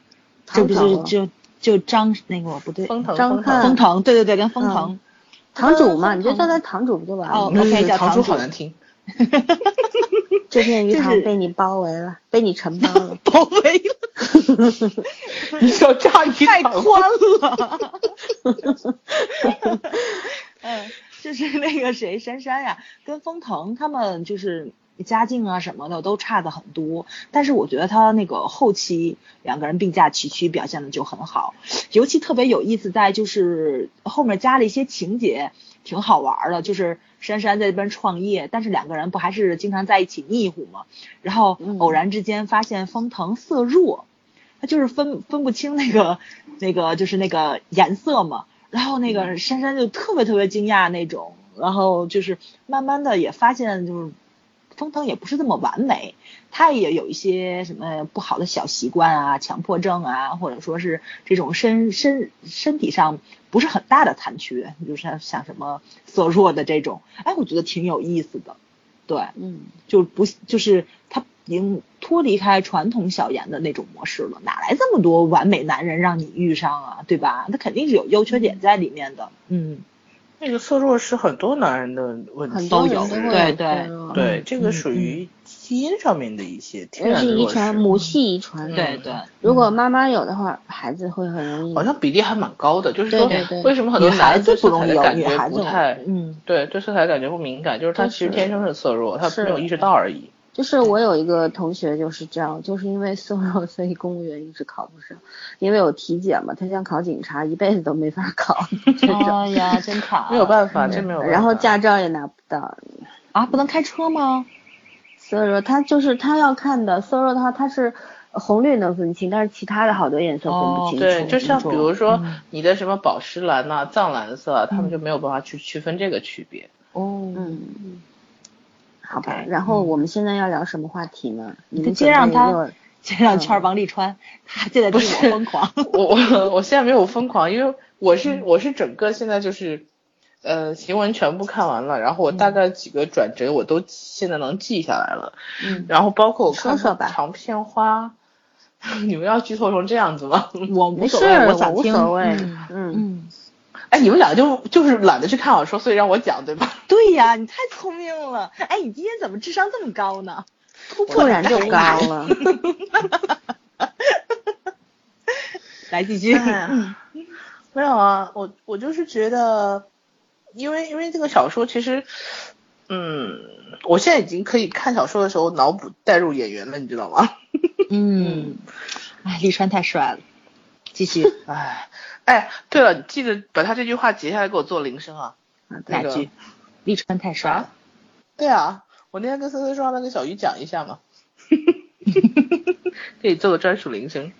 就就就就张那个不对，张腾封腾，对对对，跟封腾，堂主嘛，你就叫他堂主不就完了？哦，OK，叫堂主好难听。这片鱼塘被你包围了，被你承包了，包围了。你叫炸鱼太宽了。嗯，就是那个谁，珊珊呀，跟封腾他们就是。家境啊什么的都差的很多，但是我觉得他那个后期两个人并驾齐驱表现的就很好，尤其特别有意思在就是后面加了一些情节，挺好玩的。就是珊珊在这边创业，但是两个人不还是经常在一起腻乎嘛？然后偶然之间发现封腾色弱，他就是分分不清那个那个就是那个颜色嘛。然后那个珊珊就特别特别惊讶那种，然后就是慢慢的也发现就是。封腾也不是这么完美，他也有一些什么不好的小习惯啊，强迫症啊，或者说是这种身身身体上不是很大的残缺，就是像像什么色弱的这种，哎，我觉得挺有意思的，对，嗯，就不就是他已经脱离开传统小言的那种模式了，哪来这么多完美男人让你遇上啊，对吧？他肯定是有优缺点在里面的，嗯。那个色弱是很多男人的问题，都有，对对。对，这个属于基因上面的一些天然的遗传，母系遗传。对对，如果妈妈有的话，孩子会很容易。好像比例还蛮高的，就是说为什么很多孩子不容易感觉不太，嗯，对，对色彩感觉不敏感，就是他其实天生是色弱，他没有意识到而已。就是我有一个同学就是这样，就是因为色弱，所以公务员一直考不上。因为有体检嘛，他想考警察，一辈子都没法考。哎 呀，真惨！没有办法，真没有。然后驾照也拿不到。啊，不能开车吗？色弱，他就是他要看的色弱的话，他是红绿能分清，但是其他的好多颜色分不清楚。对，就像比如说你的什么宝石蓝呐、藏蓝色，他们就没有办法去区分这个区别。哦。嗯。好吧，然后我们现在要聊什么话题呢？你先让他，先让圈儿王沥川，他现在对我疯狂。我我我现在没有疯狂，因为我是我是整个现在就是，呃，行文全部看完了，然后我大概几个转折我都现在能记下来了。嗯。然后包括我看《长片花》，你们要剧透成这样子吗？我无所谓，我无所谓。嗯嗯。哎，你们俩就就是懒得去看小说，所以让我讲，对吧？对呀，你太聪明了。哎，你今天怎么智商这么高呢？突然就高了。来继续。没有啊，我我就是觉得，因为因为这个小说其实，嗯，我现在已经可以看小说的时候脑补代入演员了，你知道吗？嗯，哎，利川太帅了。继续。哎哎，对了，记得把他这句话截下来给我做铃声啊。哪句？利川太帅了。对啊，我那天跟森森说，让跟小鱼讲一下嘛。可以做个专属铃声。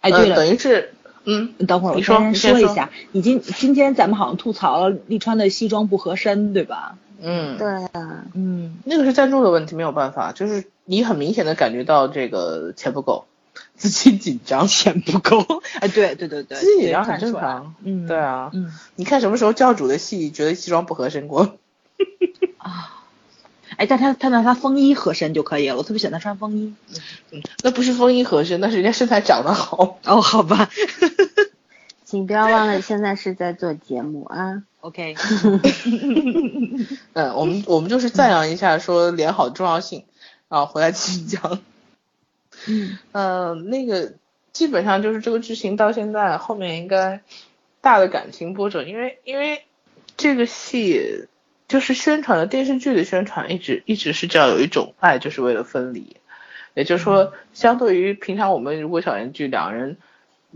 哎，对了，等于是。嗯，等会儿我先说一下，你今今天咱们好像吐槽了利川的西装不合身，对吧？嗯，对啊，嗯，那个是赞助的问题，没有办法，就是你很明显的感觉到这个钱不够，资金紧张，钱不够，哎，对对对对，资金紧张很正常，嗯，对啊，嗯，你看什么时候教主的戏觉得西装不合身过？啊。哎，但他他那他风衣合身就可以了，我特别喜欢他穿风衣。嗯，那不是风衣合身，那是人家身材长得好。哦，好吧。请不要忘了，现在是在做节目啊。OK。嗯，我们我们就是赞扬一下说脸好重要性，然后回来继续讲。嗯。呃，那个基本上就是这个剧情到现在后面应该大的感情波折，因为因为这个戏。就是宣传的电视剧的宣传，一直一直是这样，有一种爱就是为了分离，也就是说，相对于平常我们如果小言剧两人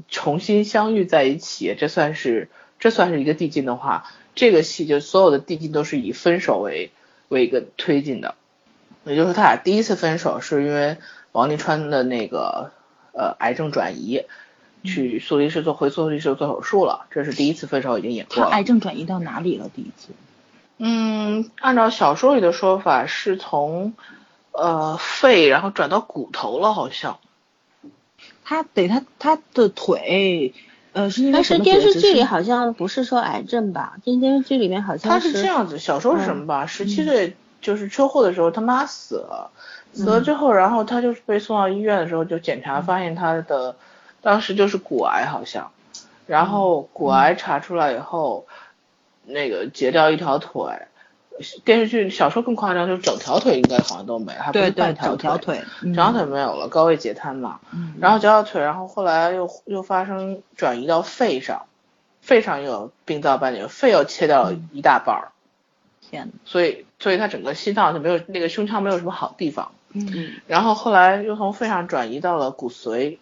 重新相遇在一起，这算是这算是一个递进的话，这个戏就所有的递进都是以分手为为一个推进的，也就是说他俩第一次分手是因为王沥川的那个呃癌症转移，去苏黎世做回苏黎世做手术了，这是第一次分手已经演过了。他癌症转移到哪里了？第一次？嗯，按照小说里的说法，是从呃肺，然后转到骨头了，好像。他得他他的腿，呃是因为但是电视剧里好像不是说癌症吧？电电视剧里面好像他是这样子，小说是什么吧？十七岁就是车祸的时候，他妈死了，死了之后，然后他就是被送到医院的时候，就检查发现他的当时就是骨癌好像，然后骨癌查出来以后。那个截掉一条腿，电视剧小说更夸张，就是整条腿应该好像都没，还不是半条腿，整条腿没有了，高位截瘫嘛。然后截掉腿，然后后来又又发生转移到肺上，肺上又有病灶斑点，肺又切掉了一大半儿。天所以所以他整个心脏就没有那个胸腔没有什么好地方。嗯。然后后来又从肺上转移到了骨髓，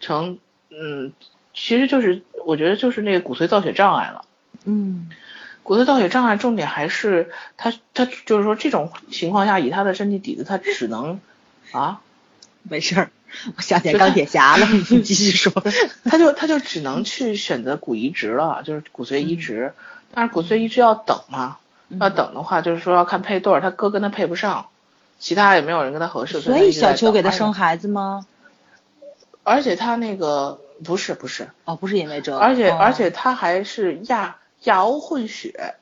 成嗯，其实就是我觉得就是那个骨髓造血障碍了。嗯。骨髓造血障碍重点还是他他就是说这种情况下以他的身体底子他只能啊 没事儿，我想起钢铁侠了，你继续说，他就他就只能去选择骨移植了，就是骨髓移植，但是骨髓移植要等嘛，要等的话就是说要看配对，他哥跟他配不上，其他也没有人跟他合适，所以小秋给他生孩子吗？而且他那个不是不是哦不是因为这，而且而且他还是亚。亚欧混血，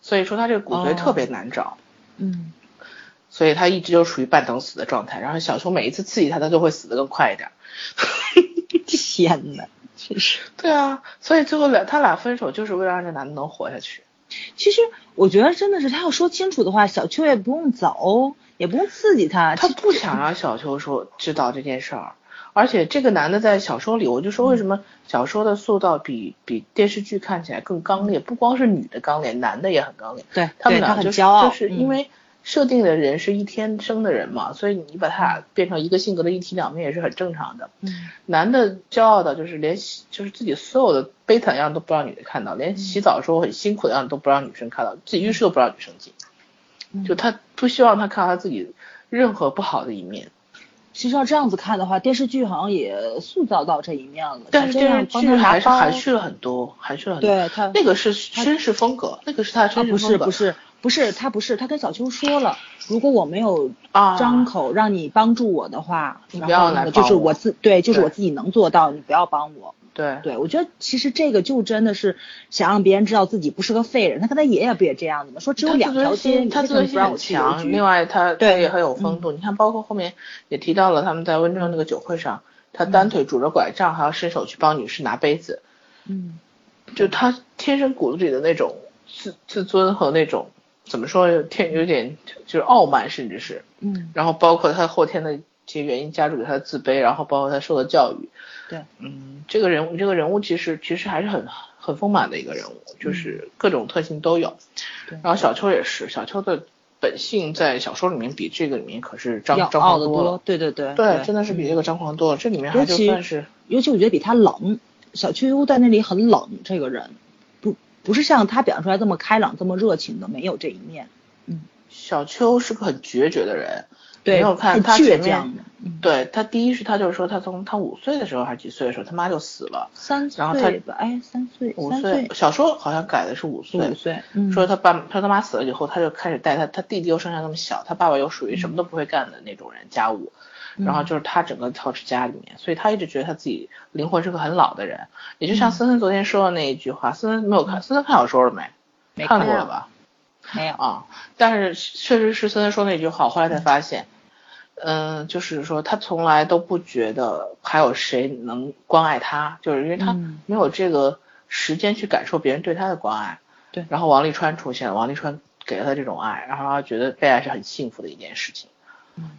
所以说他这个骨髓特别难找，嗯，所以他一直就处于半等死的状态。然后小秋每一次刺激他，他就会死得更快一点。天呐，真是。对啊，所以最后俩他俩分手就是为了让这男的能活下去。其实我觉得真的是他要说清楚的话，小秋也不用走，也不用刺激他。他不想让小秋说知道这件事儿。而且这个男的在小说里，我就说为什么小说的塑造比比电视剧看起来更刚烈？不光是女的刚烈，男的也很刚烈。对，他们俩就是就是因为设定的人是一天生的人嘛，所以你把他俩变成一个性格的一体两面也是很正常的。嗯，男的骄傲的就是连就是自己所有的悲惨样都不让女的看到，连洗澡的时候很辛苦的样子都不让女生看到，自己浴室都不让女生进，就他不希望他看到他自己任何不好的一面。其实要这样子看的话，电视剧好像也塑造到这一面了。但是电视剧还是含蓄了很多，含蓄了很多。对他那个是绅士风格，那个是他的绅士风格。不是不是不是，他不是他跟小秋说了，如果我没有张口让你帮助我的话，你不要来就是我自对，就是我自己能做到，你不要帮我。对对，我觉得其实这个就真的是想让别人知道自己不是个废人。他跟他爷爷不也这样子吗？说只有两条街，他自尊心很强。另外，他他也很有风度。你看，包括后面也提到了他们在温州那个酒会上，他单腿拄着拐杖，还要伸手去帮女士拿杯子。嗯，就他天生骨子里的那种自自尊和那种怎么说，天有点就是傲慢，甚至是，嗯，然后包括他后天的这些原因加注给他的自卑，然后包括他受的教育，对，嗯，这个人物这个人物其实其实还是很很丰满的一个人物，就是各种特性都有。嗯对然后小秋也是，小秋的本性在小说里面比这个里面可是张要张狂多了，，对对对对，真的是比这个张狂多了。这里面还算是尤其我觉得比他冷，小秋优在那里很冷，这个人不不是像他表现出来这么开朗、这么热情的，没有这一面。嗯。小秋是个很决绝的人，对，没有看他前面倔强的，嗯，对他第一是他就是说他从他五岁的时候还是几岁的时候他妈就死了，三岁然后他哎，三岁，五岁。小说好像改的是五岁，五岁，嗯，说他爸他他妈死了以后，他就开始带他，他弟弟又生下那么小，他爸爸又属于什么都不会干的那种人，家务，嗯然后就是他整个 touch 家里面，所以他一直觉得他自己灵魂是个很老的人，也就像嗯森森昨天说的那一句话，森森没有看，森森看小说了没？没看看过了吧？没有，啊，但是确实是森森说那句话，我后来才发现，嗯，就是说他从来都不觉得还有谁能关爱他，就是因为他嗯没有这个时间去感受别人对他的关爱。对然后王沥川出现了，王沥川给了他这种爱，然后他觉得被爱是很幸福的一件事情，嗯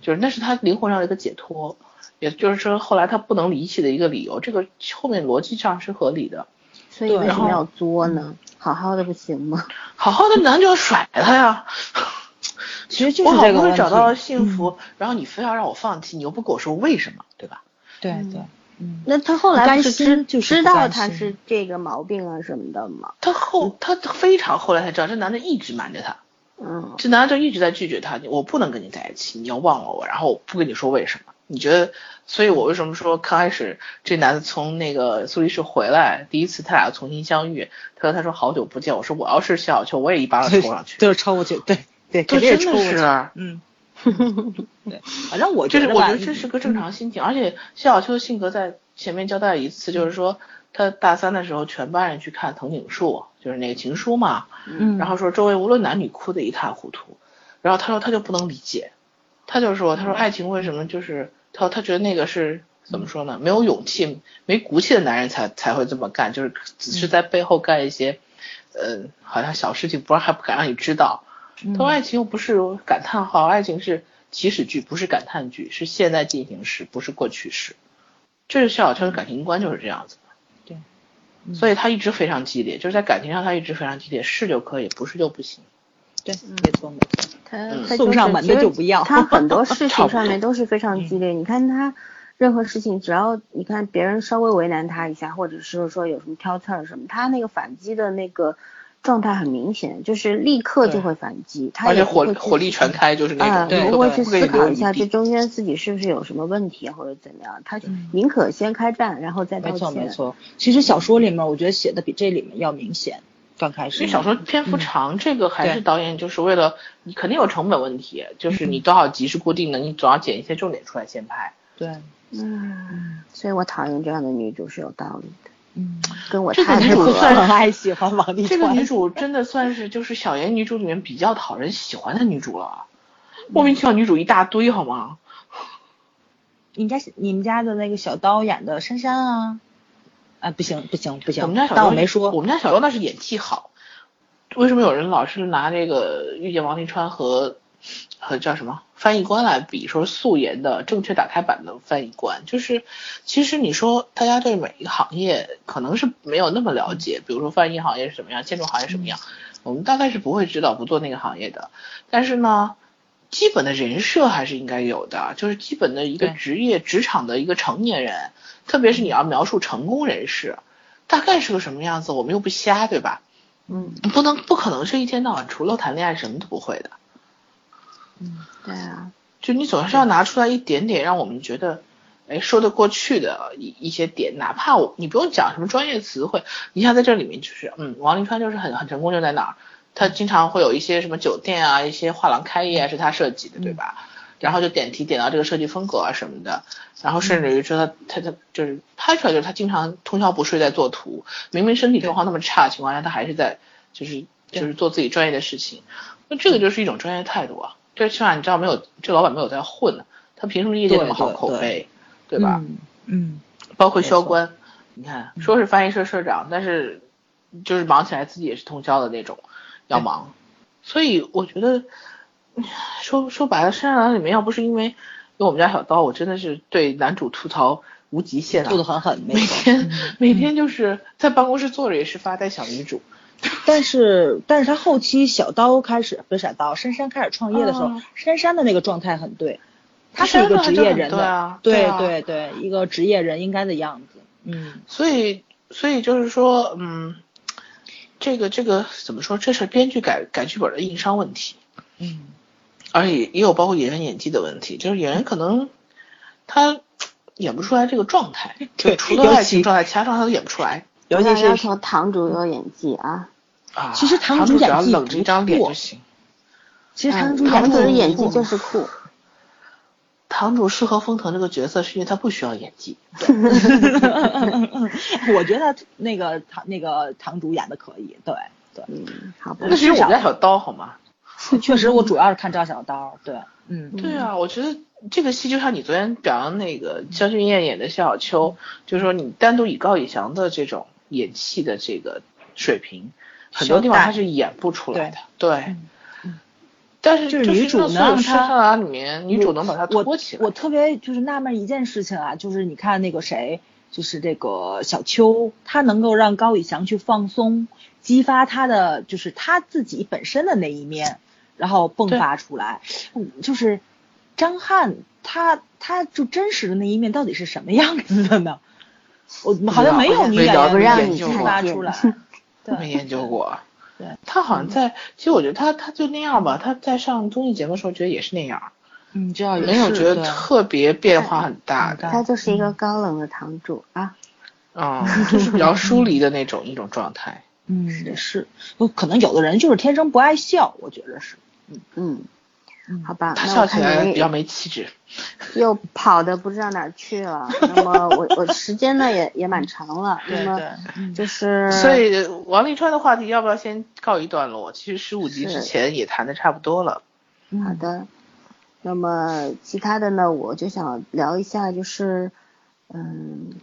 就是那是他灵魂上的一个解脱，也就是说后来他不能离弃的一个理由，这个后面逻辑上是合理的。所以为什么要作呢？好好的不行吗？好好的男就要甩他呀。其实就我好不容易找到了幸福，然后你非要让我放弃，你又不跟我说为什么，对吧？对对，嗯，那他后来不是知就是知道他是这个毛病啊什么的吗？他后他非常后来才知道，这男的一直瞒着他，嗯，这男的就一直在拒绝他，我不能跟你在一起，你要忘了我，然后我不跟你说为什么。你觉得，所以我为什么说刚开始这男的从那个苏黎世回来，第一次他俩重新相遇，他说他说好久不见，我说我要是谢小秋，我也一巴掌抽上去，就是抽过去，对对，这肯定是真的抽过去，是。嗯，对，反正我觉得吧这是我觉得这是个正常心情，而且谢小秋的性格在前面交代了一次，就是说他大三的时候，全班人去看藤井树，就是那个情书嘛，嗯，然后说周围无论男女哭得一塌糊涂，然后他说他就不能理解，他就说他说爱情为什么就是他说他觉得那个是怎么说呢？没有勇气、没骨气的男人才才会这么干，就是只是在背后干一些，呃，好像小事情，不然还不敢让你知道。他说爱情又不是感叹号，爱情是祈使句，不是感叹句，是现在进行时，不是过去时。这是萧小秋的感情观就是这样子所以他一直非常激烈，就是在感情上他一直非常激烈，是就可以，不是就不行。对，没错没错，他送上门的就不要。他很多事情 上面都是非常激烈。你看他任何事情，只要你看别人稍微为难他一下，或者是说有什么挑刺儿什么，他那个反击的那个状态很明显，就是立刻就会反击，他而且火火力全开，就是那啊，种，对不会去思考一下这中间自己是不是有什么问题啊，或者怎么样，他嗯。宁可先开战，然后再道没错歉。没错。其实小说里面我觉得写的比这里面要明显，刚开始因为小说篇幅长，这个还是导演就是为了你肯定有成本问题，就是你多少集是固定的，你总要剪一些重点出来先拍。对，嗯，所以我讨厌这样的女主是有道理的，嗯，跟我这个太不合女主算了。很爱喜欢王沥川，这个女主真的算是就是小言女主里面比较讨人喜欢的女主了，莫名其妙女主一大堆好吗？你家你们家的那个小刀演的珊珊啊，啊不行不行不行，我们家小刀我没说，我们家小刀那是演技好。为什么有人老是拿这个遇见王沥川和和叫什么翻译官来比，说素颜的正确打开版的翻译官？就是其实你说大家对每一个行业可能是没有那么了解，比如说翻译行业是什么样，建筑行业什么样，我们大概是不会知道不做那个行业的。但是呢，基本的人设还是应该有的，就是基本的一个职业职场的一个成年人，特别是你要描述成功人士，大概是个什么样子，我们又不瞎，对吧？嗯，不能不可能是一天到晚除了谈恋爱什么都不会的，嗯对啊，就你总是要拿出来一点点让我们觉得，哎，说得过去的一一些点，哪怕我你不用讲什么专业词汇，你像在这里面就是，嗯，王林川就是很很成功就在哪儿，他经常会有一些什么酒店啊，一些画廊开业啊是他设计的，对吧？然后就点题点到这个设计风格啊什么的，然后甚至于说他他他就是拍出来就是他经常通宵不睡在做图，明明身体状况那么差的情况下，他还是在就是就是做自己专业的事情，那这个就是一种专业态度啊，这起码你知道没有这老板没有在混呢，他凭什么业界那么好对对对口碑，对吧？嗯嗯，包括萧关，你看说是翻译社社长，但是就是忙起来自己也是通宵的那种，要忙。所以我觉得说说白了，《山狼》里面要不是因为有我们家小刀，我真的是对男主吐槽无极限啊，吐的很狠，每天每天就是在办公室坐着也是发呆想女主。但是但是他后期小刀开始不是小刀，珊珊开始创业的时候，珊珊的那个状态很对，他是一个职业人的，对对对，一个职业人应该的样子。嗯，所以所以就是说，嗯，这个这个怎么说？这是编剧改改剧本的硬伤问题。嗯，而且也有包括演员演技的问题，就是演员可能他演不出来这个状态，对，除了爱情状态，其他状态都演不出来。尤其是要求堂主有演技啊。啊，其实堂主演技冷着一张脸就行。其实堂主堂主的演技就是酷。堂主适合封腾这个角色，是因为他不需要演技。我觉得那个堂那个堂主演的可以，对对，嗯，好吧。那是我们家小刀好吗？确实，我主要是看赵小刀，对，嗯，对啊，我觉得这个戏就像你昨天表扬那个肖俊彦演的夏小秋，就是说你单独以高以翔的这种演戏的这个水平。很多地方他是演不出来的，对，但是就是女主能他里面女主能把他托起来。我特别就是纳闷一件事情啊，就是你看那个谁，就是这个小秋，他能够让高以翔去放松，激发他的就是他自己本身的那一面，然后迸发出来。就是张翰他他就真实的那一面到底是什么样子的呢？我好像没有女演员激发出来。没研究过，对，他好像在，其实我觉得他他就那样吧，他在上综艺节目的时候觉得也是那样，嗯，这样没有觉得特别变化很大的，他就是一个高冷的堂主啊，啊，就是比较疏离的那种一种状态，嗯，是，可能有的人就是天生不爱笑，我觉得是，嗯。嗯。好吧，他笑起来比较没气质，又跑的不知道哪去了。那么我我时间呢也也蛮长了，那么就是所以王沥川的话题要不要先告一段落？其实十五集之前也谈的差不多了。好的，那么其他的呢，我就想聊一下，就是嗯，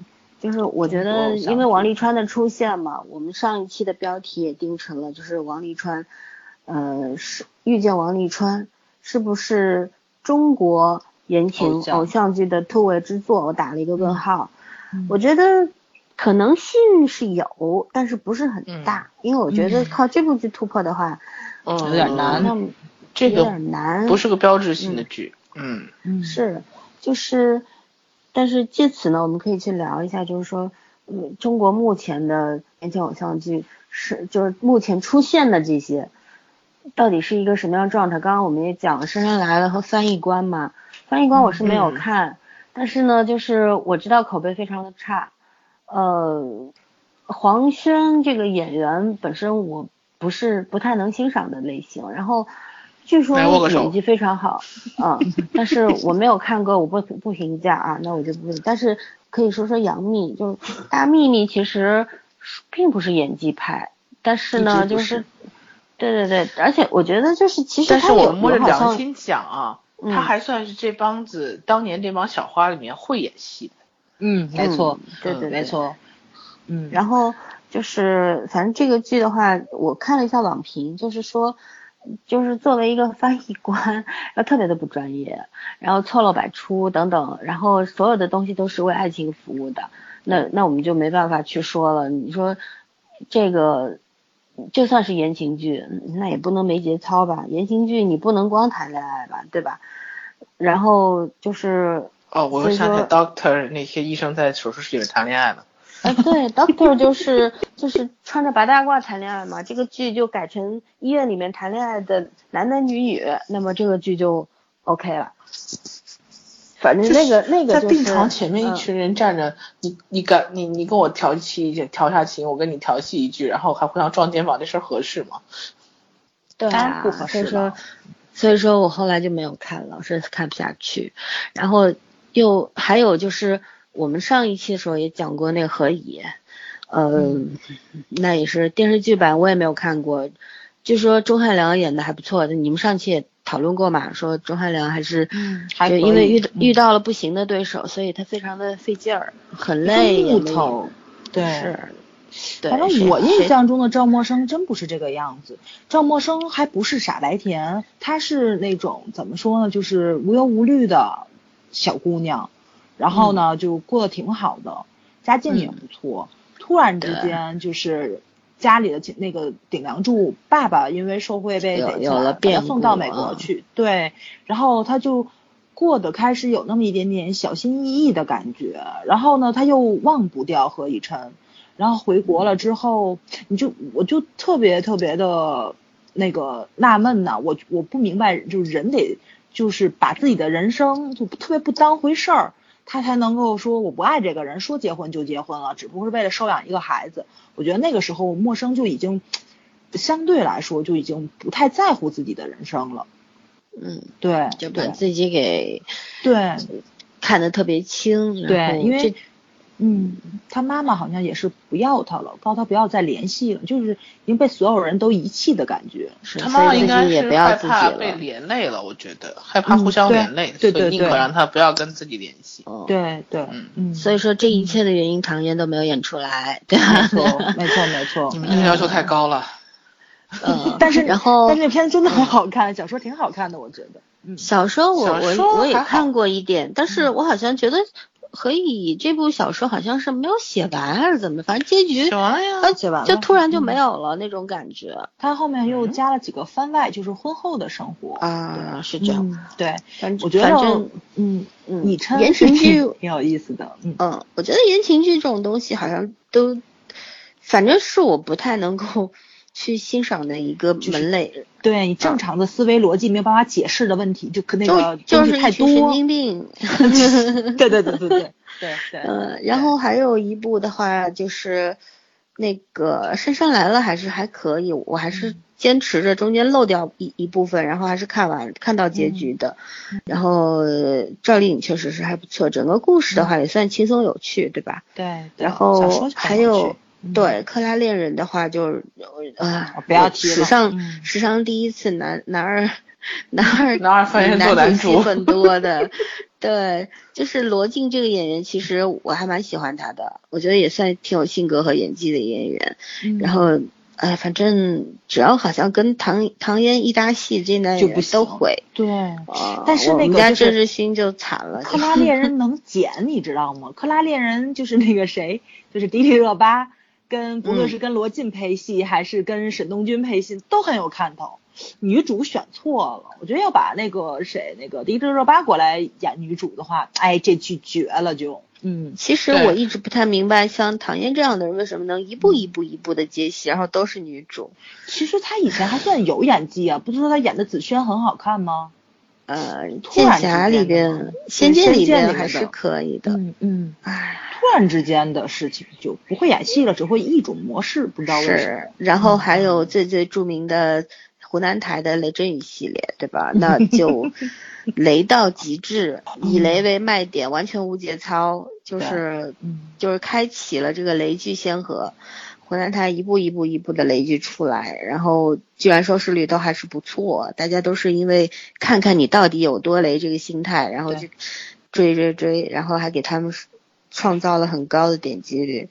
就是我觉得因为王沥川的出现嘛，我们上一期的标题也定成了，就是王沥川，呃，是遇见王沥川。是不是中国言情偶像剧的突围之作？我打了一个问号。我觉得可能性是有，但是不是很大，因为我觉得靠这部剧突破的话，嗯有点难。那这个有点难，不是个标志性的剧。嗯嗯，是，就是，但是借此呢，我们可以去聊一下，就是说，嗯，中国目前的言情偶像剧是，就是目前出现的这些。到底是一个什么样状态？刚刚我们也讲了《姗姗来了》和《翻译官》嘛，《翻译官》我是没有看，但是呢，就是我知道口碑非常的差。呃，黄轩这个演员本身我不是不太能欣赏的类型，然后据说演技非常好，嗯，但是我没有看过，我不不评价啊，那我就不。但是可以说说杨幂，就是大幂幂其实并不是演技派，但是呢，就是。对对对，而且我觉得就是其实，但是我摸着良心讲啊，他还算是这帮子当年这帮小花里面会演戏的。嗯，没错，对对没错。嗯，然后就是反正这个剧的话，我看了一下网评，就是说，就是作为一个翻译官，然后特别的不专业，然后错漏百出等等，然后所有的东西都是为爱情服务的，那那我们就没办法去说了。你说这个。就算是言情剧，那也不能没节操吧？言情剧你不能光谈恋爱吧，对吧？然后就是哦，我又想起 Doctor 那些医生在手术室里面谈恋爱了。哎，对，Doctor 就是就是穿着白大褂谈恋爱嘛。这个剧就改成医院里面谈恋爱的男男女女，那么这个剧就 OK 了。反正那个那个在病床前面一群人站着，你你敢你你跟我调戏调下情，我跟你调戏一句，然后还互相撞肩膀，这事儿合适吗？对啊，所以说所以说我后来就没有看了，实在是看不下去。然后又还有就是我们上一期的时候也讲过那个何以，呃，那也是电视剧版，我也没有看过，据说钟汉良演的还不错，你们上期也。讨论过嘛？说钟汉良还是，就因为遇遇到了不行的对手，所以他非常的费劲儿，很累，木头，对，是，对反正我印象中的赵默笙真不是这个样子，赵默笙还不是傻白甜，她是那种怎么说呢，就是无忧无虑的小姑娘，然后呢、就过得挺好的，家境也嗯不错。突然之间就是家里的那个顶梁柱爸爸因为受贿被有逮起来把他有了变故送到美国啊去，对，然后他就过得开始有那么一点点小心翼翼的感觉，然后呢，他又忘不掉何以琛，然后回国了之后，你就我就特别特别的那个纳闷呐，我我不明白，就是人得就是把自己的人生就特别不当回事儿。他才能够说我不爱这个人，说结婚就结婚了，只不过是为了收养一个孩子。我觉得那个时候陌生就已经相对来说就已经不太在乎自己的人生了。嗯，对，就把自己给对看得特别轻，对，因为这嗯，他妈妈好像也是不要他了，告他不要再联系了，就是已经被所有人都遗弃的感觉。是他妈妈应该是己也不要自己害怕被了。连累了，我觉得害怕互相连累，对对所以宁可让他不要跟自己联系。哦，对对，嗯嗯，所以说这一切的原因，唐嫣都没有演出来，对吧？没错没错没错你。们这个要求太高了。嗯，但是然后但是那片子真的很好看，小说挺好看的，我觉得。嗯，小说我我我也看过一点，但是我好像觉得何以这部小说好像是没有写完还是怎么，反正结局写完了呀呃写完了就突然就嗯没有了那种感觉他后面又加了几个番外，就是婚后的生活。啊，是这样。嗯，对，反正我觉得反正，嗯，嗯李琛言情剧挺有意思的，嗯，嗯，我觉得言情剧这种东西好像都，反正是我不太能够 去欣赏的一个门类，对你正常的思维逻辑没有办法解释的问题，就可那个就就是东西太一群神多。经病。对对对对对对对，嗯，然后还有一部的话就是那个《杉杉来了》，还是还可以，我还是坚持着中间漏掉一一部分，然后还是看完看到结局的。然后呃赵丽颖确实是还不错，整个故事的话也算轻松有趣，对吧？对，对然后还有嗯对《克拉恋人》的话就是啊哦，不要提了史上嗯史上第一次男男二男二男二发现做男主男戏很 多的，对，就是罗晋这个演员，其实我还蛮喜欢他的，我觉得也算挺有性格和演技的演员。嗯然后，哎，反正只要好像跟唐唐嫣一搭戏，这男就不演员都行会。对。啊但是我们家郑智薰就惨了，克拉恋人能剪，你知道吗？克拉恋人就是那个谁，就是迪丽热巴，跟不论是跟罗晋配戏，还是跟沈东君配戏，都很有看头。女主选错了，我觉得要把那个谁，那个迪丽热巴过来演女主的话，哎，这剧绝了就，嗯，其实我一直不太明白，像唐嫣这样的人为什么能一步一步一步的接戏，然后都是女主。其实她以前还算有演技啊，不是说她演的紫萱很好看吗？呃，突然之剑侠里边，仙剑里边还是可以的。嗯嗯，唉，突然之间的事情就不会演戏了，只会一种模式，不知道为什么。是，然后还有最最著名的湖南台的雷震宇系列，对吧？那就 雷到极致，以雷为卖点，完全无节操，就是嗯，就是开启了这个雷剧先河。湖南台一步一步一步的累积出来，然后居然收视率都还是不错，大家都是因为看看你到底有多雷这个心态，然后就追追追，然后还给他们创造了很高的点击率。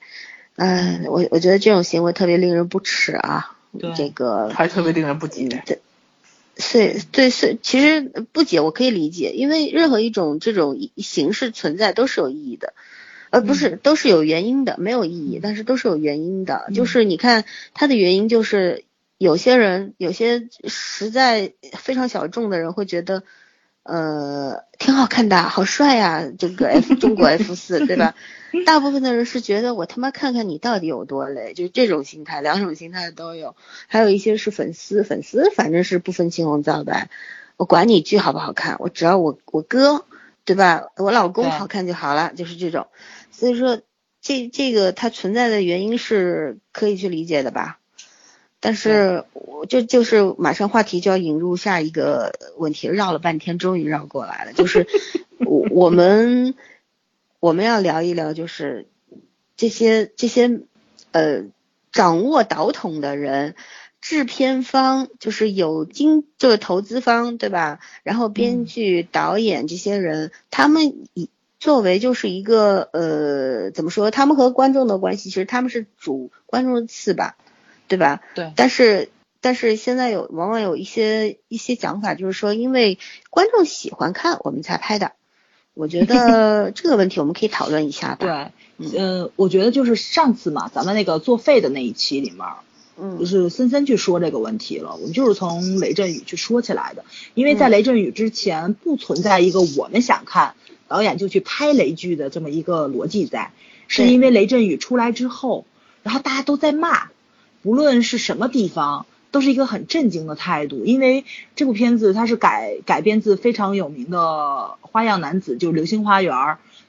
嗯，我我觉得这种行为特别令人不齿啊。这个还特别令人不解。是，对，是，其实不解我可以理解，因为任何一种这种形式存在都是有意义的，呃，不是，都是有原因的，没有意义，但是都是有原因的。就是你看它的原因，就是有些人，有些实在非常小众的人会觉得，呃，挺好看的，好帅呀、这个 F 中国 F 四，对吧？大部分的人是觉得我他妈看看你到底有多累，就是这种心态，两种心态都有。还有一些是粉丝，粉丝反正是不分青红皂白，我管你剧好不好看，我只要我我哥，对吧？我老公好看就好了，就是这种。所以说，这这个它存在的原因是可以去理解的吧？但是我这就是马上话题就要引入下一个问题，绕了半天终于绕过来了，就是 我我们我们要聊一聊，就是这些这些呃掌握导筒的人，制片方就是有经就是投资方对吧？然后编剧、导演这些人，他们以作为就是一个呃怎么说，他们和观众的关系，其实他们是主观众的次吧，对吧？对。但是但是现在有往往有一些一些讲法，就是说因为观众喜欢看，我们才拍的。我觉得 这个问题我们可以讨论一下吧。对，嗯，我觉得就是上次嘛，咱们那个作废的那一期里面，嗯，就是森森去说这个问题了。我们就是从雷阵雨去说起来的，因为在雷阵雨之前不存在一个我们想看导演就去拍雷剧的这么一个逻辑在，是因为雷震宇出来之后，然后大家都在骂，不论是什么地方。都是一个很震惊的态度，因为这部片子它是改改编自非常有名的《花样男子》，就是《流星花园》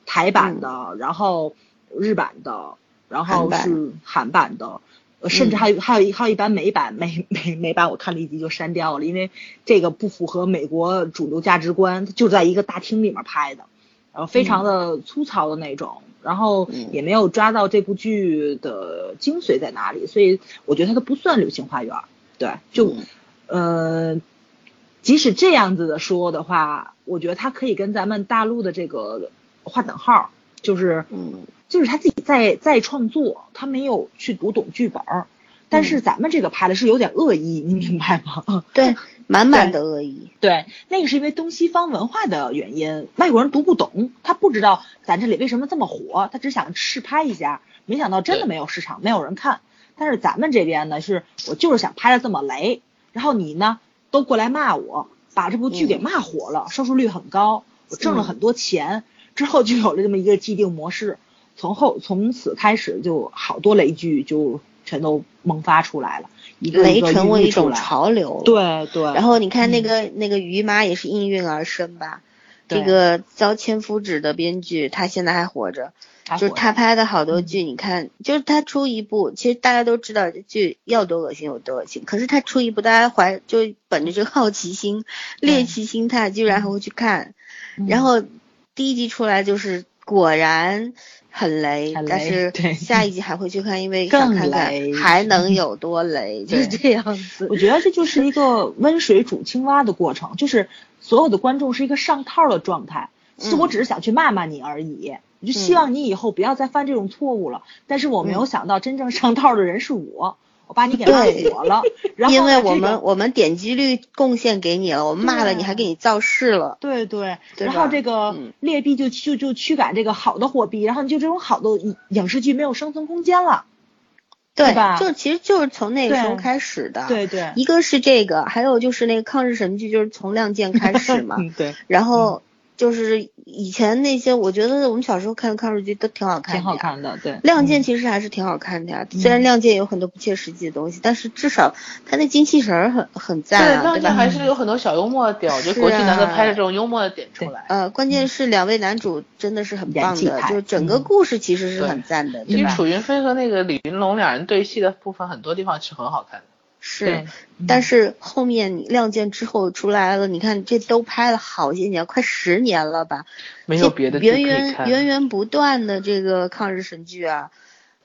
台版的，然后日版的，然后是韩版。的，甚至还有还有一还有一版美版，美美美版我看了一集就删掉了，因为这个不符合美国主流价值观，就在一个大厅里面拍的，然后非常的粗糙的那种，然后也没有抓到这部剧的精髓在哪里，所以我觉得它都不算《流星花园》。对，就，呃，即使这样子的说的话，我觉得他可以跟咱们大陆的这个划等号，就是，嗯，就是他自己在在创作，他没有去读懂剧本，但是咱们这个拍的是有点恶意，你明白吗？对，满满的恶意。对，那个是因为东西方文化的原因，外国人读不懂，他不知道咱这里为什么这么火，他只想试拍一下，没想到真的没有市场，没有人看。但是咱们这边呢，是我就是想拍的这么雷，然后你呢都过来骂我，把这部剧给骂火了，收视率很高，我挣了很多钱，之后就有了这么一个既定模式，从后从此开始就好多雷剧就全都萌发出来了，一个雷成为一种潮流，对。对。然后你看那个那个于妈也是应运而生吧，这个遭千夫指的编剧，他现在还活着。就是他拍的好多剧，你看，就是他出一部，其实大家都知道这剧要多恶心有多恶心，可是他出一部，大家怀就本着这个好奇心、猎奇心态，居然还会去看。然后第一集出来就是果然很雷，但是 下一集还会去看，因为想看看还能有多雷，就是这样子。我觉得这就是一个温水煮青蛙的过程，就是所有的观众是一个上套的状态，是我只是想去骂骂你而已。我就希望你以后不要再犯这种错误了。但是我没有想到，真正上套的人是我，我把你给骂火了。然后因为我们我们点击率贡献给你了，我们骂了你还给你造势了。对对。然后这个劣币就就就驱赶这个好的货币，然后你就这种好的影视剧没有生存空间了，对吧？就其实就是从那个时候开始的。对对。一个是这个，还有就是那个抗日神剧，就是从《亮剑》开始嘛。对。然后。就是以前那些，我觉得我们小时候看的抗日剧都挺好看的，挺好看的。对，亮剑其实还是挺好看的呀。虽然亮剑有很多不切实际的东西，但是至少他那精气神儿很很赞啊，对吧？亮剑还是有很多小幽默点，我觉得国际难得拍的这种幽默的点出来。呃，关键是两位男主真的是很棒的，就整个故事其实是很赞的。其实楚云飞和那个李云龙两人对戏的部分，很多地方是很好看的。是，但是后面你亮剑之后出来了，你看这都拍了好些年，快十年了吧？没有别的源源源源不断的这个抗日神剧啊！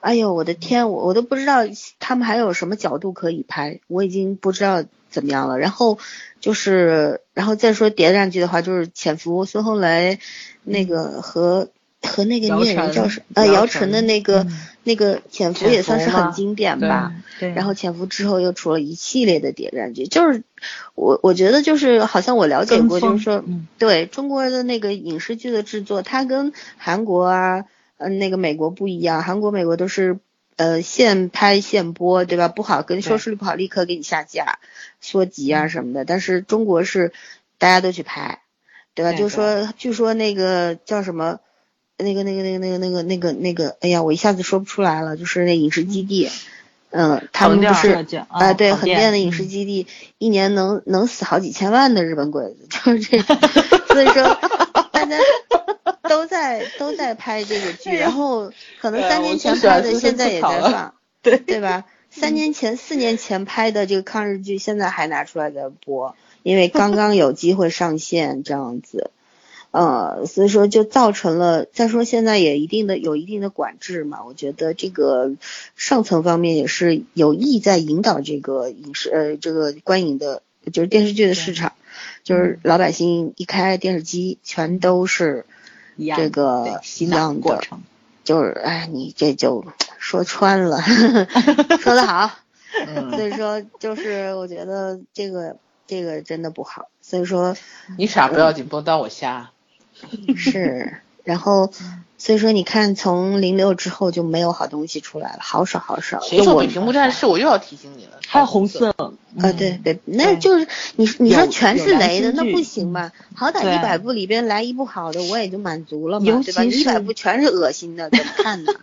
哎呦，我的天，我我都不知道他们还有什么角度可以拍，我已经不知道怎么样了。然后就是，然后再说谍战剧的话，就是潜伏孙红雷那个和。和那个女演员叫什么？呃，姚晨的那个那个潜伏也算是很经典吧。对。然后潜伏之后又出了一系列的谍战剧，就是我我觉得就是好像我了解过，就是说，对中国的那个影视剧的制作，它跟韩国啊，嗯，那个美国不一样。韩国、美国都是呃现拍现播，对吧？不好跟收视率不好，立刻给你下架、缩集啊什么的。但是中国是大家都去拍，对吧？就说据说那个叫什么？那个、那个、那个、那个、那个、那个、那个，哎呀，我一下子说不出来了。就是那影视基地，嗯，他们不是啊，对，横店的影视基地，一年能能死好几千万的日本鬼子，就是这个。所以说，大家都在都在拍这个剧，然后可能三年前拍的，现在也在放，对对吧？三年前、四年前拍的这个抗日剧，现在还拿出来在播，因为刚刚有机会上线，这样子。呃，所以说就造成了，再说现在也一定的有一定的管制嘛，我觉得这个上层方面也是有意在引导这个影视呃这个观影的，就是电视剧的市场，就是老百姓一开电视机全都是这个洗脑一样的，过程。就是哎，你这就说穿了，说得好。嗯，所以说，就是我觉得这个这个真的不好。所以说你傻不要紧，不能当我瞎。是，然后所以说你看，从零六之后就没有好东西出来了，好少好少。谁说比屏幕战士？我又要提醒你了，还有红色，啊，嗯对对，那就是你你说全是雷的，那不行吧？好歹一百部里边来一部好的，我也就满足了嘛，对吧？一百部全是恶心的，怎么看呢？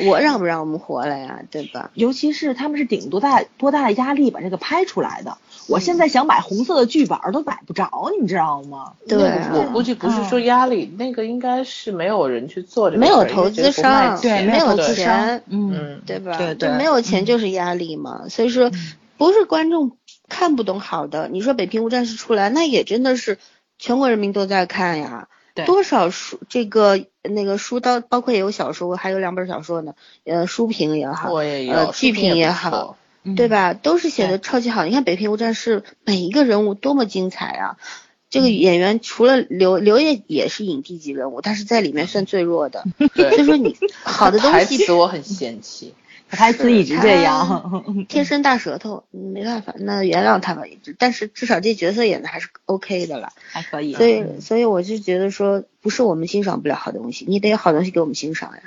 我让不让我们活了呀？对吧？尤其是他们是顶多大多大的压力把这个拍出来的。我现在想买红色的剧本儿都买不着，你知道吗？对啊我估计不是说压力，那个应该是没有人去做这个没有投资商，对没有钱，，嗯，嗯，对吧？对对就没有钱嗯就是压力嘛。所以说，不是观众看不懂好的。你说《北平无战事》出来，那也真的是全国人民都在看呀。对多少书这个那个书到，包括也有小说，还有两本小说呢。呃，书评也好，我也有，呃，剧评也好对？吧？都是写的超级好。你看《北平无战事》，每一个人物多么精彩啊！这个演员除了刘刘烨也是影帝级人物，但是在里面算最弱的。所以说你好的东台西词我很嫌弃，台词一直这样，天生大舌头，嗯没办法，那原谅他吧。但是至少这角色演的还是 OK 的了。还可以。所以，嗯所以我就觉得说，不是我们欣赏不了好东西，你得有好东西给我们欣赏呀，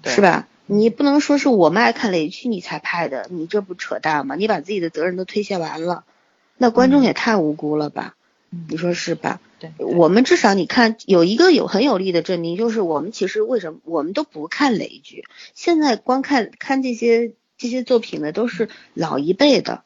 对是吧？你不能说是我们爱看雷区你才拍的，你这不扯淡吗？你把自己的责任都推卸完了，那观众也太无辜了吧？嗯你说是吧？对，我们至少你看有一个有很有力的证明，就是我们其实为什么我们都不看雷剧，现在光看看这些这些作品的，都是老一辈的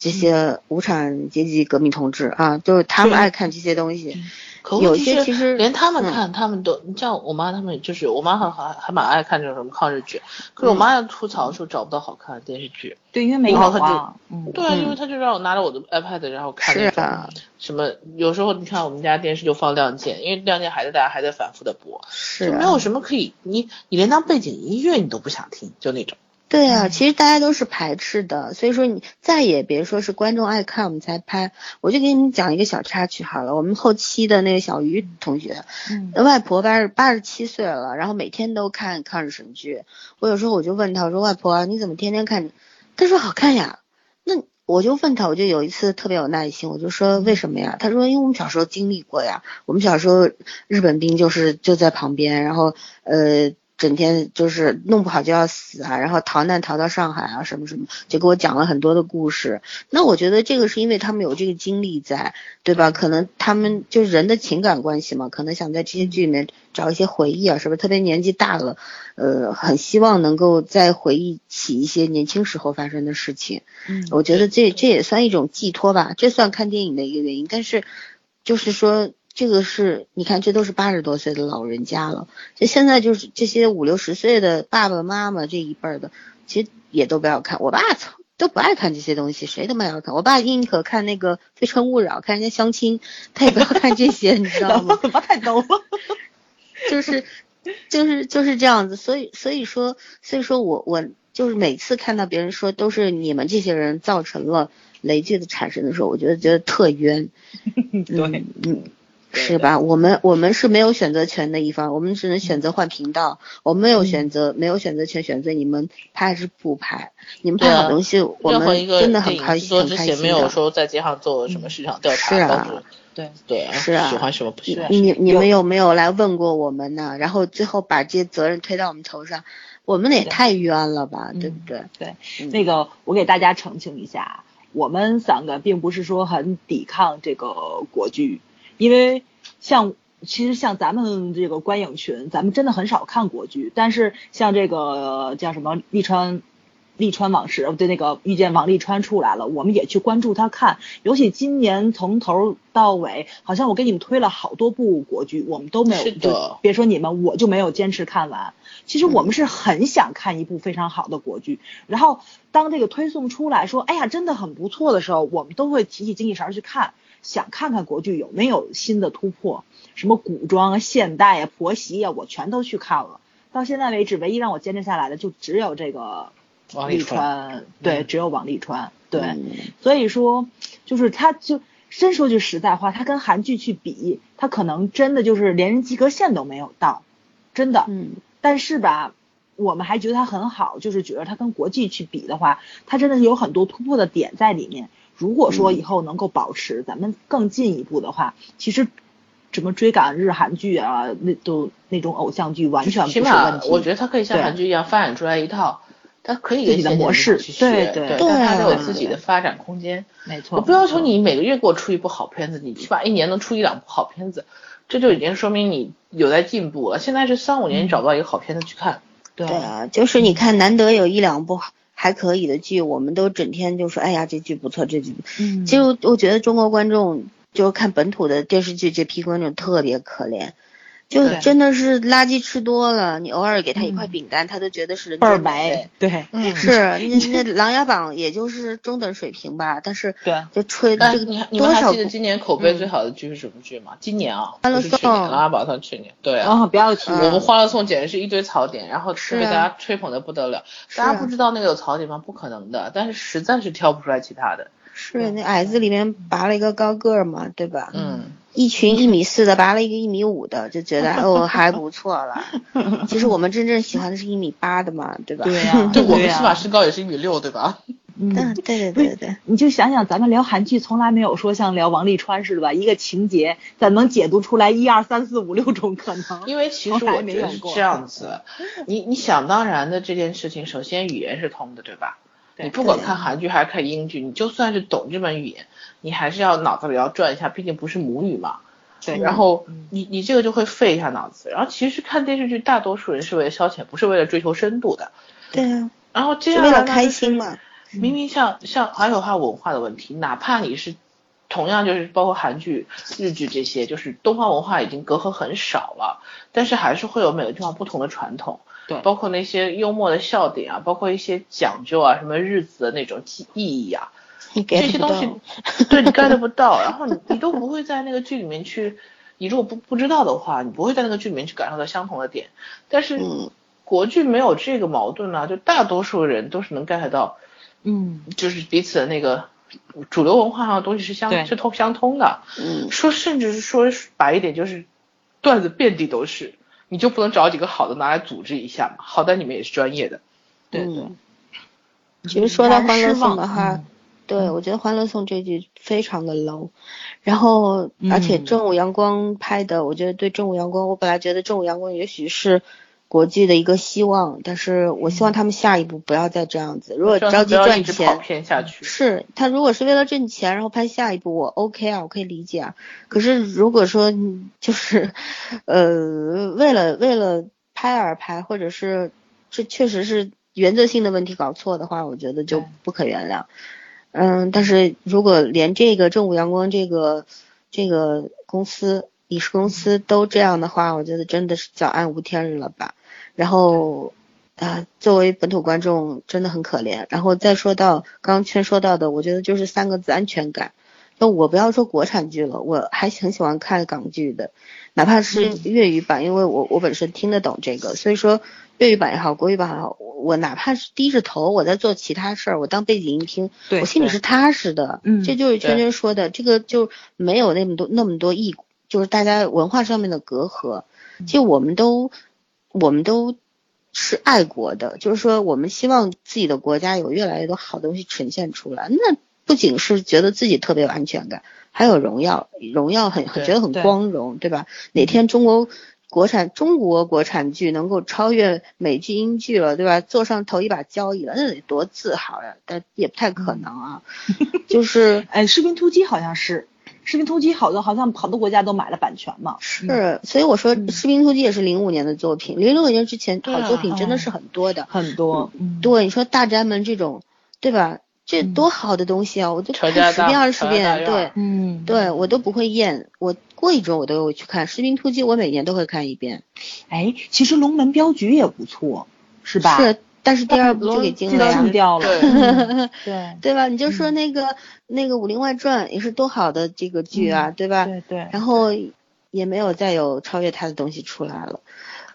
这些无产阶级革命同志啊，就是他们爱看这些东西。可有问题是些其实连他们嗯看，他们都，你像我妈他们，就是我妈还还还蛮爱看这种什么抗日剧，可是我妈要吐槽说找不到好看的电视剧。对，因为没有啊，嗯，对啊，嗯因为他就让我拿着我的 iPad，然后看是那种啊，什么，有时候你看我们家电视就放《亮剑》，因为《亮剑》还在大家还在反复的播，就没有什么可以，你你连当背景音乐你都不想听，就那种。对啊，其实大家都是排斥的，所以说你再也别说是观众爱看我们才拍。我就给你们讲一个小插曲好了，我们后期的那个小鱼同学，嗯外婆八十八十七岁了，然后每天都看抗日神剧。我有时候我就问她，我说外婆、啊、你怎么天天看？她说好看呀。那我就问她，我就有一次特别有耐心，我就说为什么呀？她说因为我们小时候经历过呀，我们小时候日本兵就是就在旁边，然后呃。整天就是弄不好就要死啊，然后逃难逃到上海啊，什么什么，就给我讲了很多的故事。那我觉得这个是因为他们有这个经历在，对吧？可能他们就是人的情感关系嘛，可能想在这些剧里面找一些回忆啊，是不是？特别年纪大了，呃，很希望能够再回忆起一些年轻时候发生的事情。嗯我觉得这这也算一种寄托吧，这算看电影的一个原因。但是，就是说这个是你看，这都是八十多岁的老人家了，就现在就是这些五六十岁的爸爸妈妈这一辈儿的，其实也都不要看。我爸操都不爱看这些东西，谁他妈要看？我爸宁可看那个《非诚勿扰》，看人家相亲，他也不要看这些，你知道吗？怎么太逗了？就是就是就是这样子，所以所以说所以说我我就是每次看到别人说都是你们这些人造成了雷剧的产生的时候，我觉得觉得特冤。对，嗯嗯，对是吧？我们我们是没有选择权的一方，我们只能选择换频道，我们没有选择，没有选择权选择你们拍还是不拍。你们拍好东西，我们真的很开心，很开心之前没有的。说在街上做什么市场调查，是啊对，对啊，是啊喜欢什么不喜欢。你你们有没有来问过我们呢？然后最后把这些责任推到我们头上，我们也太冤了吧，嗯对不对？对，嗯那个我给大家澄清一下，我们三个并不是说很抵抗这个国剧，因为像其实像咱们这个观影群，咱们真的很少看国剧，但是像这个呃叫什么利川。利川往事，对那个遇见王沥川出来了，我们也去关注他看。尤其今年从头到尾，好像我给你们推了好多部国剧，我们都没有，就别说你们，我就没有坚持看完。其实我们是很想看一部非常好的国剧，然后当这个推送出来说，哎呀，真的很不错的时候，我们都会提起精气神儿去看，想看看国剧有没有新的突破，什么古装啊、现代啊、婆媳啊，我全都去看了。到现在为止，唯一让我坚持下来的就只有这个王沥川川，对，嗯只有王沥川，对。嗯所以说，就是他就真说句实在话，他跟韩剧去比，他可能真的就是连人及格线都没有到，真的。嗯，但是吧，我们还觉得它很好，就是觉得它跟国际去比的话，它真的是有很多突破的点在里面。如果说以后能够保持咱们更进一步的话，其实什么追赶日韩剧啊，那都那种偶像剧完全不是问题。我觉得它可以像韩剧一样发展出来一套，它可以自己的模式去学，对对对，它都有啊自己的发展空间。没错，我不要求你每个月给我出一部好片子，你起码一年能出一两部好片子，这就已经说明你有在进步了。现在是三五年你找不到一个好片子去看，对。对啊，就是你看，难得有一两部还可以的剧，我们都整天就说，哎呀，这剧不错，这剧不错。嗯，其实我觉得中国观众就是看本土的电视剧，这批观众特别可怜，就真的是垃圾吃多了，你偶尔给他一块嗯饼干，他都觉得是人倍儿间美味美。，对，嗯是，那那《琅琊榜》也就是中等水平吧，但是对就吹但这个你们还记得今年口碑嗯最好的剧是什么剧吗？今年啊，欢乐不是去年，颂《琅琊榜》算去年，对啊。然后不要提嗯我们《欢乐颂》简直是一堆槽点，然后被大家吹捧的不得了。啊大家不知道那个有槽点吗？不可能的，但是实在是挑不出来其他的。是那矮子里面拔了一个高个儿嘛，对吧？嗯，一群一米四的拔了一个一米五的，就觉得哦还不错了。其实我们真正喜欢的是一米八的嘛，对吧？对呀对，我们起码身高也是一米六，对吧？嗯，嗯。对对对对，你就想想，咱们聊韩剧从来没有说像聊王沥川似的吧？一个情节咱能解读出来一二三四五六种可能。因为其实我觉得没有过是这样子，你你想当然的这件事情，首先语言是通的，对吧？对你不管看韩剧还是看英剧，你就算是懂这门语言，你还是要脑子里要转一下，毕竟不是母语嘛。对然后嗯你你这个就会费一下脑子。然后其实看电视剧，大多数人是为了消遣，不是为了追求深度的。对啊，然后接是下为了开心嘛。明明像像还有它文化的问题，哪怕你是同样就是包括韩剧、日剧这些，就是东方文化已经隔阂很少了，但是还是会有每个地方不同的传统，对。包括那些幽默的笑点啊，包括一些讲究啊，什么日子的那种记意义啊，你这些东西，对你 get 不到，然后你你都不会在那个剧里面去，你如果不不知道的话，你不会在那个剧里面去感受到相同的点，但是嗯。国剧没有这个矛盾啊，就大多数人都是能 get 到。嗯，就是彼此的那个主流文化上的东西是相是通相通的。嗯，说甚至是说白一点，就是段子遍地都是，你就不能找几个好的拿来组织一下嘛？好歹你们也是专业的。对对。嗯其实说到欢乐颂的话，嗯对我觉得《欢乐颂》这剧非常的 low，然后而且嗯正午阳光拍的，我觉得对正午阳光，我本来觉得正午阳光也许是国际的一个希望，但是我希望他们下一步不要再这样子，如果着急赚钱，偏下去。是他如果是为了挣钱，然后拍下一步，我 OK 啊，我可以理解啊。可是如果说嗯就是，呃，为了为了拍而拍，或者是这确实是原则性的问题搞错的话，我觉得就不可原谅。嗯，但是如果连这个正午阳光这个这个公司影视公司都这样的话，我觉得真的是叫暗无天日了吧。然后啊，作为本土观众真的很可怜。然后再说到刚刚圈说到的，我觉得就是三个字安全感。那我不要说国产剧了，我还很喜欢看港剧的，哪怕是粤语版，因为我我本身听得懂这个，所以说粤语版也好，国语版也好，我我哪怕是低着头我在做其他事儿，我当背景音听，我心里是踏实的。嗯这就是圈圈说的，这个就没有那么多那么多异，就是大家文化上面的隔阂。其实我们都我们都是爱国的，就是说我们希望自己的国家有越来越多好东西呈现出来。那不仅是觉得自己特别有安全感，还有荣耀，荣耀很很觉得很光荣，对吧？哪天中国国产中国国产剧能够超越美剧、英剧了，对吧？坐上头一把交椅了，那得多自豪呀！但也不太可能啊，就是哎，士兵突击好像是，士兵突击好多好像好多国家都买了版权嘛。是，所以我说嗯《士兵突击》也是零五年的作品，零六年之前好作品真的是很多的。很多，嗯，对，你说大宅门这种，对吧？这多好的东西啊！我就乔家大看十遍二十遍，对嗯，对，我都不会厌。我过一周我都会去看《士兵突击》，我每年都会看一遍。哎，其实龙门镖局也不错，是吧？是，但是第二部就给禁了呀这禁，掉了。对 嗯对对吧？你就说嗯那个、那个《武林外传》也是多好的这个剧啊，嗯对吧？对对。然后也没有再有超越它的东西出来了。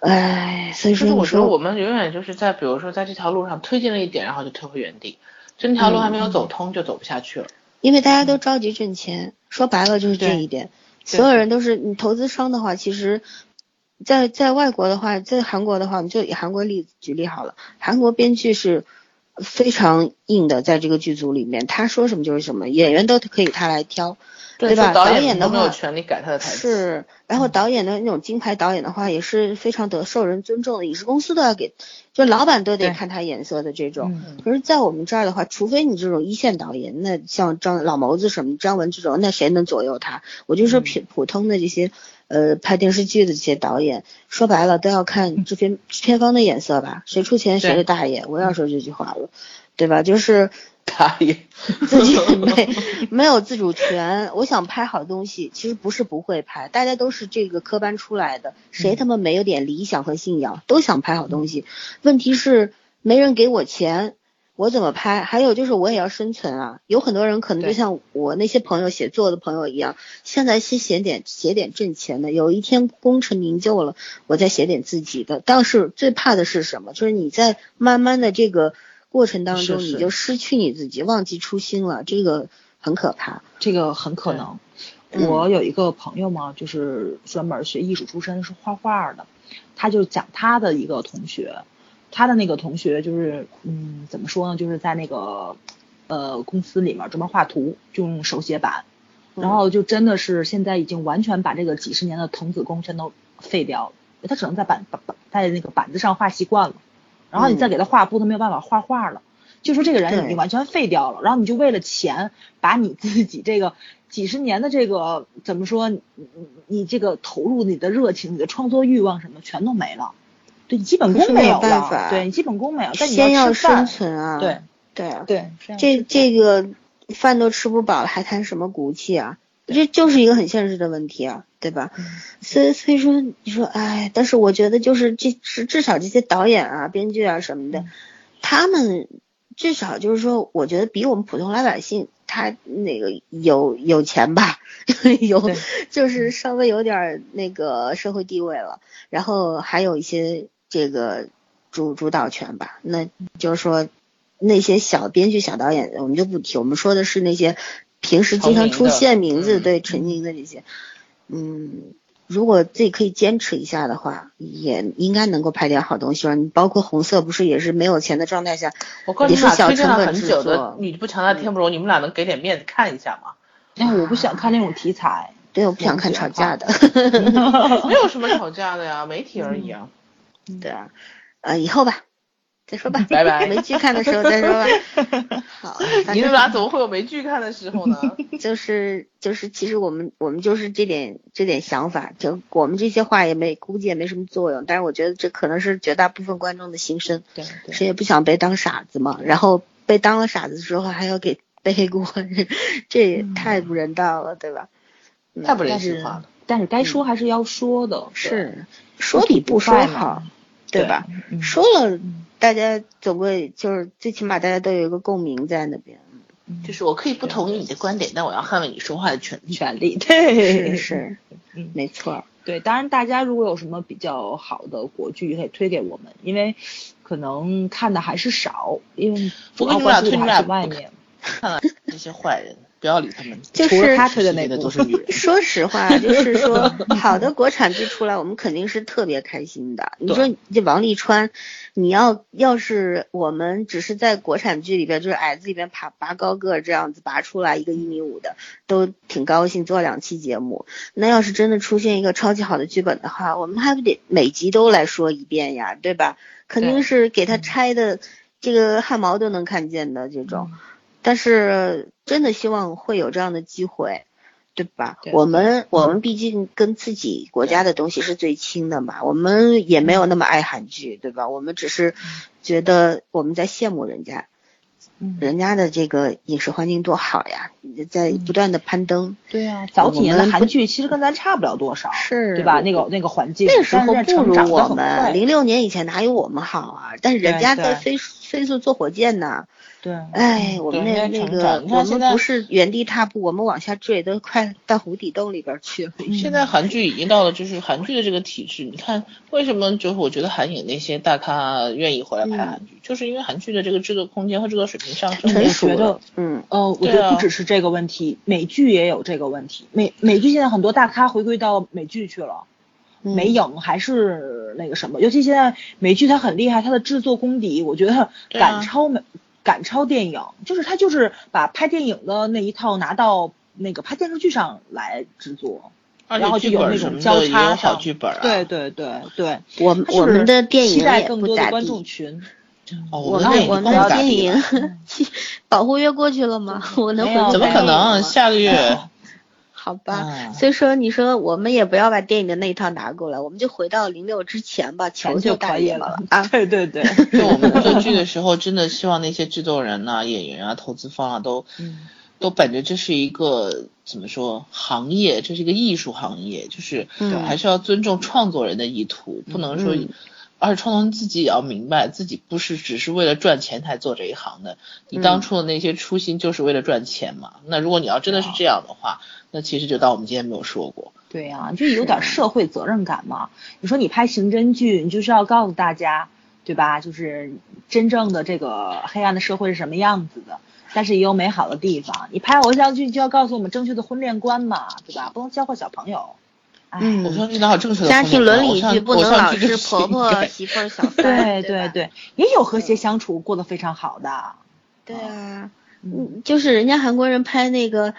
哎，所以说你说觉得我们永远就是在比如说在这条路上推进了一点，然后就退回原地，这条路还没有走通就走不下去了。因为大家都着急挣钱，说白了就是这一点。所有人都是你投资商的话，其实，在在外国的话，在韩国的话，我们就以韩国例子举例好了。韩国编剧是非常硬的，在这个剧组里面，他说什么就是什么，演员都可以他来挑。对吧？导演的话，没有权利改他的台词。是，然后导演的那种金牌导演的话，也是非常得受人尊重的，影视公司都要给，就老板都得看他眼色的这种。可是，在我们这儿的话，除非你这种一线导演，那像张老谋子什么张文这种，那谁能左右他？我就说普普通的这些，呃，拍电视剧的这些导演，说白了都要看制片制片方的眼色吧，谁出钱谁是大爷。我要说这句话了，对吧？就是。大爷，自己没没有自主权。我想拍好东西，其实不是不会拍，大家都是这个科班出来的，谁他妈没有点理想和信仰，都想拍好东西。问题是没人给我钱，我怎么拍？还有就是我也要生存啊。有很多人可能就像我那些朋友写作的朋友一样，现在先写点写点挣钱的，有一天功成名就了，我再写点自己的。但是最怕的是什么？就是你在慢慢的这个。过程当中你就失去你自己，忘记初心了，这个很可怕。这个很可能。我有一个朋友嘛，就是专门学艺术出身，是画画的。他就讲他的一个同学，他的那个同学就是，嗯，怎么说呢？就是在那个呃公司里面专门画图，就用手写板，然后就真的是现在已经完全把这个几十年的童子功全都废掉了。他只能在板板板在那个板子上画习惯了。然后你再给他画布，他没有办法画画了。就说这个人已经完全废掉了，然后你就为了钱，把你自己这个几十年的这个怎么说，你你这个投入你的热情、你的创作欲望什么全都没了，对你，基本功没有了，对你，基本功没有。但你要生存啊，对对啊，对，这这个饭都吃不饱了，还谈什么骨气啊？这就是一个很现实的问题啊，对吧？所以所以说，你说，哎，但是我觉得就是这是至少这些导演啊、编剧啊什么的，他们至少就是说，我觉得比我们普通老百姓他那个有有钱吧，有就是稍微有点那个社会地位了，然后还有一些这个主主导权吧。那就是说那些小编剧、小导演，我们就不提，我们说的是那些。平时经常出现名字对成名的这些，嗯，如果自己可以坚持一下的话，也应该能够拍点好东西。你包括红色，不是也是没有钱的状态下，我告诉你是小成本制作。你不强大天不容，你们俩能给点面子看一下吗？哎，我不想看那种题材，对，我不想看吵架的。没有什么吵架的呀，媒体而已啊。对啊，呃，以后吧。再说吧，拜拜。没剧看的时候再说吧。好，你们俩怎么会有没剧看的时候呢？就 是就是，其实我们我们就是这点这点想法，就我们这些话也没估计也没什么作用，但是我觉得这可能是绝大部分观众的心声。对，谁也不想被当傻子嘛。然后被当了傻子之后还要给背锅，这也太不人道了，对吧？太不人性化了。但是该说还是要说的，是说比不说好，对吧？说了。大家总归就是最起码大家都有一个共鸣在那边，就是我可以不同意你的观点，但我要捍卫你说话的权权利。对，是没错。对，当然大家如果有什么比较好的国剧，可以推给我们，因为可能看的还是少，因为主要关注的还是外面，看了这些坏人。不要理他们，就是他推的那个都是 女人。说实话，就是说好的国产剧出来，我们肯定是特别开心的。你说这王沥川，你要要是我们只是在国产剧里边，就是矮子里边爬拔高个这样子拔出来一个一米五的，都挺高兴做两期节目。那要是真的出现一个超级好的剧本的话，我们还不得每集都来说一遍呀，对吧？肯定是给他拆的这个汗毛都能看见的这种。但是真的希望会有这样的机会，对吧？我们我们毕竟跟自己国家的东西是最亲的嘛，我们也没有那么爱韩剧，对吧？我们只是觉得我们在羡慕人家。人家的这个饮食环境多好呀，在不断的攀登。对呀，早几年的韩剧其实跟咱差不了多少，是，对吧？那个那个环境，那时候不如我们。零六年以前哪有我们好啊？但是人家在飞飞速坐火箭呢。对，哎，我们对那那个我现在们不是原地踏步，我们往下坠，都快到湖底洞里边去了。现在韩剧已经到了就是韩剧的这个体制，你看为什么就是我觉得韩影那些大咖愿意回来拍韩剧，就是因为韩剧的这个制作空间和制作水平上升成我熟了觉得，嗯，呃，我觉得不只是这个问题，美剧也有这个问题。美美剧现在很多大咖回归到美剧去了，嗯。美影还是那个什么，尤其现在美剧它很厉害，它的制作功底我觉得赶超美，赶超电影，就是他就是把拍电影的那一套拿到那个拍电视剧上来制作，而然后就有那种交叉剧本啊。对对对对，我我们的电影期待也更多的观不咋地众群。哦，我们的电影们我们电影 保护月过去了吗？我能怎么可能？下个月好吧，嗯。所以说你说我们也不要把电影的那一套拿过来，我们就回到零六之前吧，求钱就大可以爷了。啊！对对对，就我们做剧的时候，真的希望那些制作人呐、演员啊、投资方啊，都嗯。都本着这是一个怎么说行业，这是一个艺术行业，就是嗯还是要尊重创作人的意图，不能说嗯。而且创作人自己也要明白，自己不是只是为了赚钱才做这一行的。你嗯当初的那些初心就是为了赚钱嘛？那如果你要真的是这样的话，那其实就当我们今天没有说过。对呀、就有点社会责任感嘛。你说你拍刑侦剧，你就是要告诉大家，对吧？就是真正的这个黑暗的社会是什么样子的，但是也有美好的地方。你拍偶像剧就要告诉我们正确的婚恋观嘛，对吧？不能教坏小朋友。哎，嗯。偶像剧哪有正确的家庭伦理剧不能老是婆婆、媳妇儿、小三，对对对对，也有和谐相处，过得非常好的。对啊，嗯，嗯，就是人家韩国人拍那个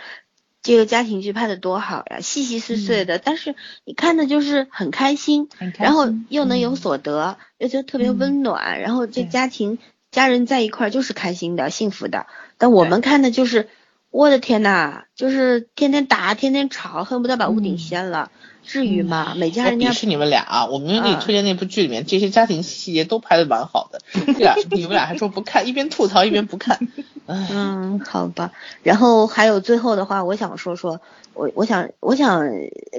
这个家庭剧拍的多好呀，细细碎碎的，但是你看的就是很开心，很开然后又能有嗯。所得，又觉得特别温暖，然后这家庭家人在一块儿就是开心的、幸福的。但我们看的就是，我的天呐，就是天天打、天天吵，恨不得把屋顶嗯掀了，至于吗？每家人家鄙视你们俩啊！我明明给你嗯推荐那部剧里面，这些家庭细节都拍的蛮好的。这俩 你们俩还说不看，一边吐槽一边不看，嗯，好吧。然后还有最后的话，我想说说，我我想我想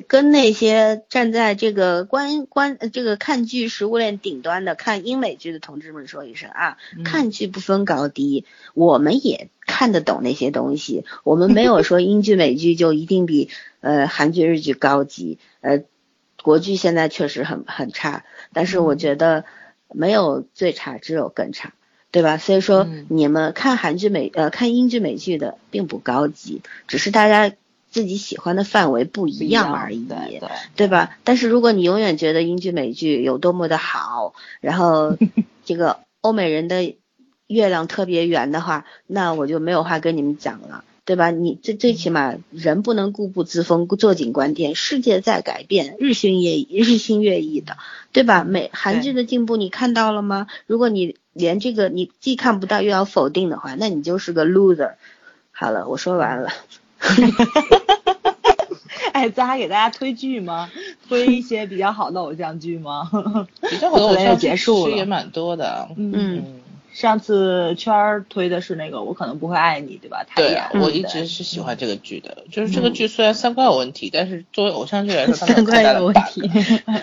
跟那些站在这个观观呃这个看剧食物链顶端的看英美剧的同志们说一声啊，嗯看剧不分高低，我们也看得懂那些东西，我们没有说英剧美剧就一定比呃韩剧日剧高级，呃国剧现在确实很很差，但是我觉得没有最差，只有更差。对吧？所以说嗯你们看韩剧美呃看英剧美剧的并不高级，只是大家自己喜欢的范围不一样而已，对对。对吧？但是如果你永远觉得英剧美剧有多么的好，然后 这个欧美人的月亮特别圆的话，那我就没有话跟你们讲了。对吧？你最最起码人不能固步自封、坐井观天，世界在改变，日新月异，日新月异的，对吧？美韩剧的进步你看到了吗？如果你连这个你既看不到又要否定的话，那你就是个 loser。好了，我说完了。哎，咱还给大家推剧吗？推一些比较好的偶像剧吗？比较好的偶像剧结束了也蛮多的。嗯，嗯上次圈儿推的是那个《我可能不会爱你》，对吧？他对呀啊，我一直是喜欢这个剧的。就是这个剧虽然三观有问题，但是作为偶像剧来说，三观有问题。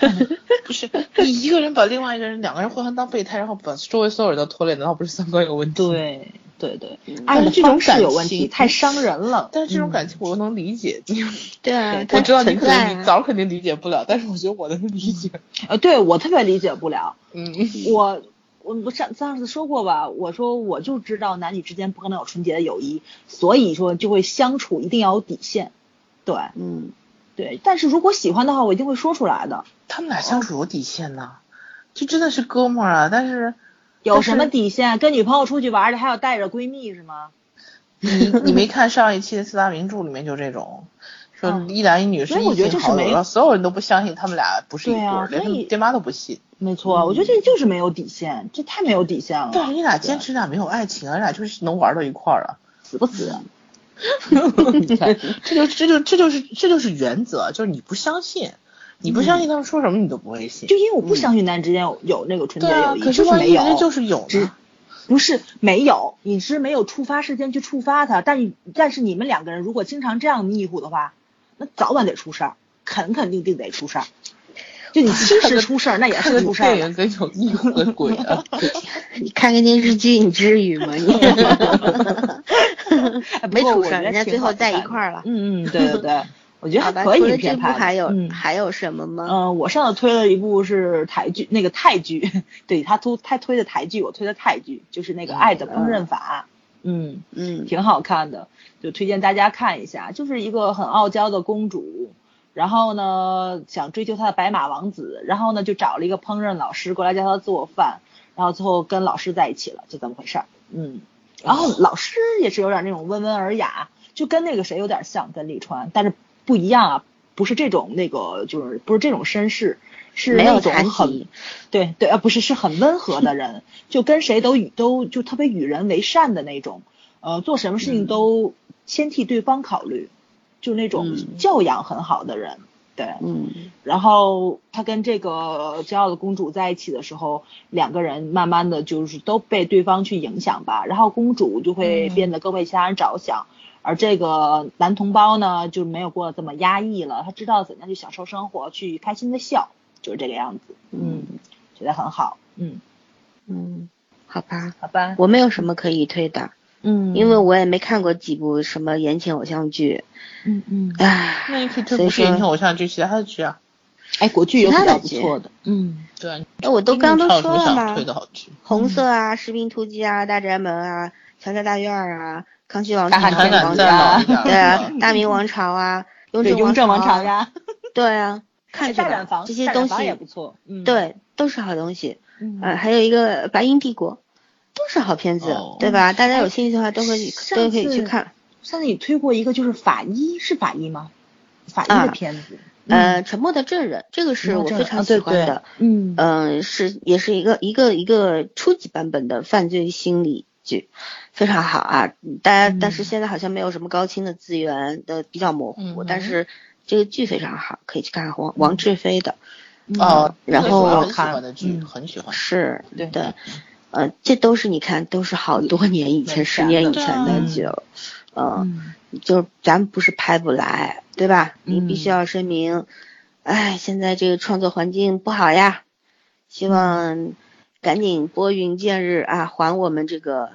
不是你一个人把另外一个人两个人互相当备胎，然后把周围所有人都拖累，难道不是三观有问题？。对对对，嗯爱的但是这种方式感有问题，情太伤人了。但是这种嗯感情我又能理解，你对啊，我知道你可能你早肯定理解不了，但是我觉得我能理解。呃，对我特别理解不了。嗯，我我我上上次说过吧，我说我就知道男女之间不可能有纯洁的友谊，所以说就会相处一定要有底线。对嗯，对，但是如果喜欢的话，我一定会说出来的。他们俩相处有底线呢，就真的是哥们儿啊。但是有什么底线？跟女朋友出去玩儿去还要带着闺蜜是吗？你你没看上一期的四大名著里面就这种，说嗯一男一女是所以我觉得异性好友，就是没然后所有人都不相信他们俩不是一对儿，连他们爹妈都不信。没错，我觉得这就是没有底线，这太没有底线了。但是你俩坚持俩没有爱情啊，你俩就是能玩到一块儿啊。死不死？你看，这就这就这就是这就是原则，就是你不相信，你不相信他们说什么你都不会信。就因为我不相信男人之间有有那个纯洁友谊，，可就是没有，万一人家就是有只呢？不是没有，你是没有触发事件去触发他，但是但是你们两个人如果经常这样腻乎的话，那早晚得出事儿，肯肯定定得出事儿。就你七十出事儿，那也是出事儿。电影跟有异和鬼啊！你看个电视剧，你至于吗？你没出事儿，人家最后在一块儿了。嗯嗯，对对对，我觉得还可以。除了这部还有还有什么吗？嗯，我上次推了一部是台剧，那个泰剧，对他推他推的台剧，我推的泰剧，就是那个《爱的烹饪法》。嗯嗯，挺好看的，就推荐大家看一下。就是一个很傲娇的公主，然后呢想追求她的白马王子，然后呢就找了一个烹饪老师过来教她做饭，然后最后跟老师在一起了，就这么回事儿。嗯。然后老师也是有点那种温文尔雅，就跟那个谁有点像，跟李川，但是不一样啊，不是这种那个，就是不是这种绅士，是那种很，对对啊，不是是很温和的人，就跟谁都与都就特别与人为善的那种，呃，做什么事情都先替对方考虑，就那种教养很好的人。对，嗯，然后他跟这个骄傲的公主在一起的时候，两个人慢慢的就是都被对方去影响吧，然后公主就会变得更为其他人着想，而这个男同胞呢就没有过得这么压抑了，他知道怎样去享受生活，去开心的笑，就是这个样子，嗯，觉得很好，嗯。嗯，好吧，好吧，我没有什么可以推的，嗯，因为我也没看过几部什么言情偶像剧。嗯嗯，唉，那你可以推部言情偶像剧，其他的剧啊，哎，国剧有比较不错的，嗯，对，那我都刚都说了吗？推的好剧，红色啊，士兵突击啊，大宅门啊，乔家大院啊，康熙王朝。啊，对啊，大明王朝啊，雍正王朝呀，对啊，看这些东西。也不错，嗯，对，都是好东西，嗯，还有一个白银帝国，都是好片子，对吧？大家有兴趣的话都可以都可以去看。上次你推过一个，就是法医，是法医吗？法医的片子，呃，沉默的证人，这个是我非常喜欢的，嗯。嗯，是也是一个一个一个初级版本的犯罪心理剧，非常好啊。大家但是现在好像没有什么高清的资源的，比较模糊，但是这个剧非常好，可以去看王王志飞的，哦，然后很喜欢的剧，很喜欢，是对。对，呃，这都是你看都是好多年以前，十年以前的剧了。嗯，就是咱不是拍不来，对吧？你必须要声明，哎，现在这个创作环境不好呀，希望赶紧拨云见日啊，还我们这个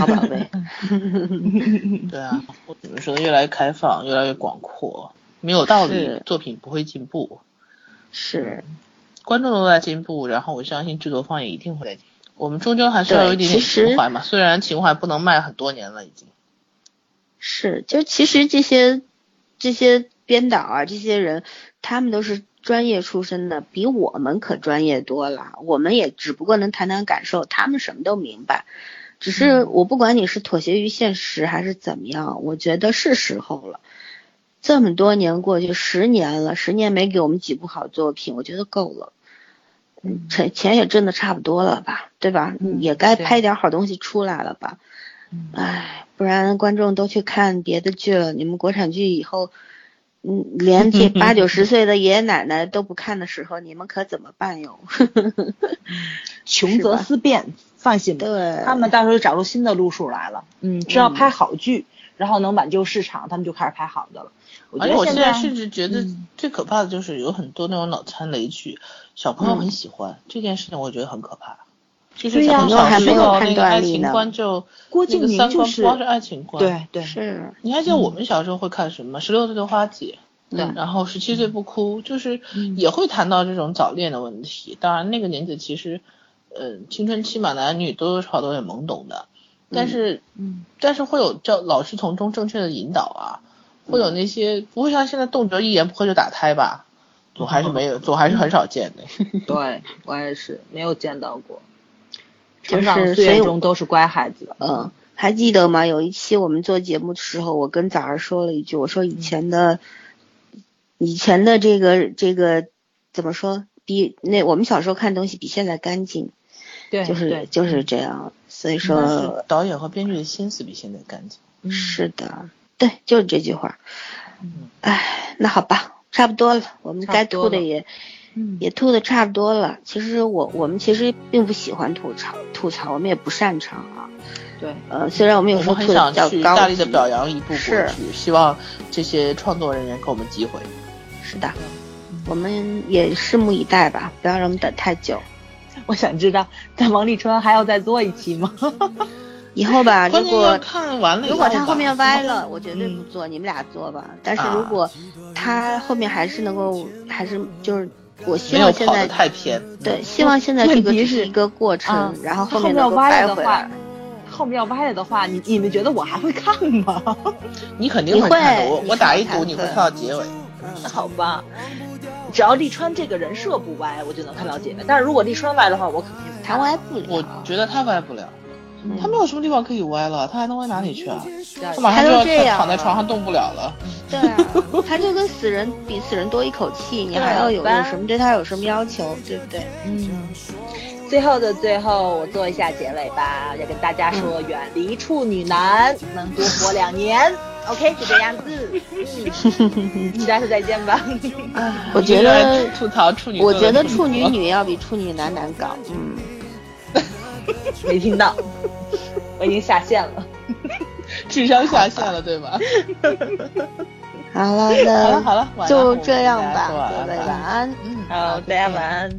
好宝贝。对啊，怎么说？越来越开放，越来越广阔，没有道理，作品不会进步。是，观众都在进步，然后我相信制作方也一定会在。我们终究还是要有一点点情怀嘛，虽然情怀不能卖很多年了，已经。是，就其实这些这些编导啊，这些人，他们都是专业出身的，比我们可专业多了。我们也只不过能谈谈感受，他们什么都明白。只是我不管你是妥协于现实还是怎么样，我觉得是时候了。这么多年过去，十年了，十年没给我们几部好作品，我觉得够了。嗯，钱钱也挣的差不多了吧，对吧？也该拍点好东西出来了吧。哎，不然观众都去看别的剧了。你们国产剧以后，嗯，连这八九十岁的爷爷奶奶都不看的时候，你们可怎么办哟？穷则思变，放心吧，对，他们到时候就找出新的路数来了。嗯，只要拍好剧，然后能挽救市场，他们就开始拍好的了。而且我现在甚至觉得最可怕的就是有很多那种脑残雷剧，小朋友很喜欢这件事情，我觉得很可怕。就是小时候还没有判断力呢。郭敬明就是光是爱情观。对对是。你还记得我们小时候会看什么？十六岁的花姐。对。然后十七岁不哭，就是也会谈到这种早恋的问题。当然那个年纪其实，呃，青春期嘛，男女多多少少都有点懵懂的。但是，嗯，但是会有教老师从中正确的引导啊，会有那些不会像现在动辄一言不合就打胎吧？总还是没有，总还是很少见的。对我也是没有见到过。就是，所以中都是乖孩子。嗯，还记得吗？有一期我们做节目的时候，我跟早儿说了一句，我说以前的，以前的这个这个怎么说？比那我们小时候看东西比现在干净。对，就是就是这样。所以说，导演和编剧的心思比现在干净。是的，对，就是这句话。嗯。哎，那好吧，差不多了，我们该吐的也。嗯，也吐的差不多了。其实我我们其实并不喜欢吐槽吐槽，我们也不擅长啊。对，呃，虽然我们有时候很想去大力的表扬一部是希望这些创作人员给我们机会。是的，我们也拭目以待吧，不要让我们等太久。我想知道，但王沥川还要再做一期吗？以后吧，如果看完了，如果他后面歪了，我绝对不做，你们俩做吧。但是如果他后面还是能够，还是就是我希望现在太偏，对，希望现在这个是一个过程，然后后面要歪了的话。后面要歪了的话，你你们觉得我还会看吗？你肯定会看，我我打一赌你会看到结尾。嗯，好吧。只要利川这个人设不歪，我就能看到结尾。但是如果利川歪的话，我肯定他歪不了。我觉得他歪不了。他没有什么地方可以歪了，他还能歪哪里去啊？他马上就要躺在床上动不了了。对啊，他就跟死人比死人多一口气，你还要有有什么对他有什么要求，对不对？嗯。最后的最后，我做一下结尾吧，要跟大家说，远离处女男，能多活两年。OK，就这样子。嗯大家再见吧。我觉得吐槽处女，我觉得处女女要比处女男难搞。嗯。没听到，我已经下线了，智商下线了，对吧？好了，好了，好了，就这样吧，各位晚安。嗯，好，大家晚安。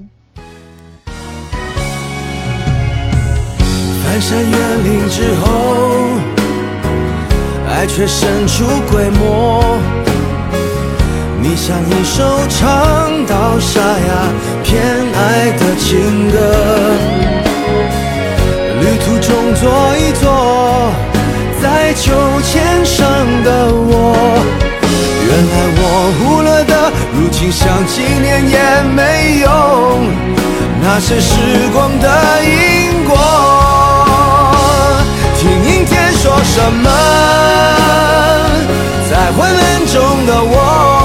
翻山越岭之后，爱却神出鬼没。你像一首唱到沙哑偏爱的情歌。旅途中坐一坐，在秋千上的我，原来我忽略的，如今想纪念也没用，那些时光的因果。听阴天说什么，在昏暗中的我。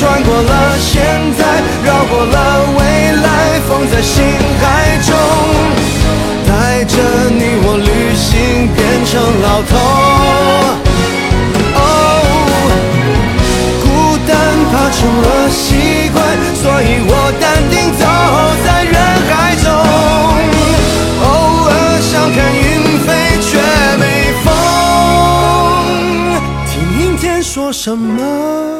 穿过了现在，绕过了未来，放在心海中，带着你我旅行变成老头。哦，孤单怕成了习惯，所以我淡定走在人海中。偶尔想看云飞却没风，听阴天说什么。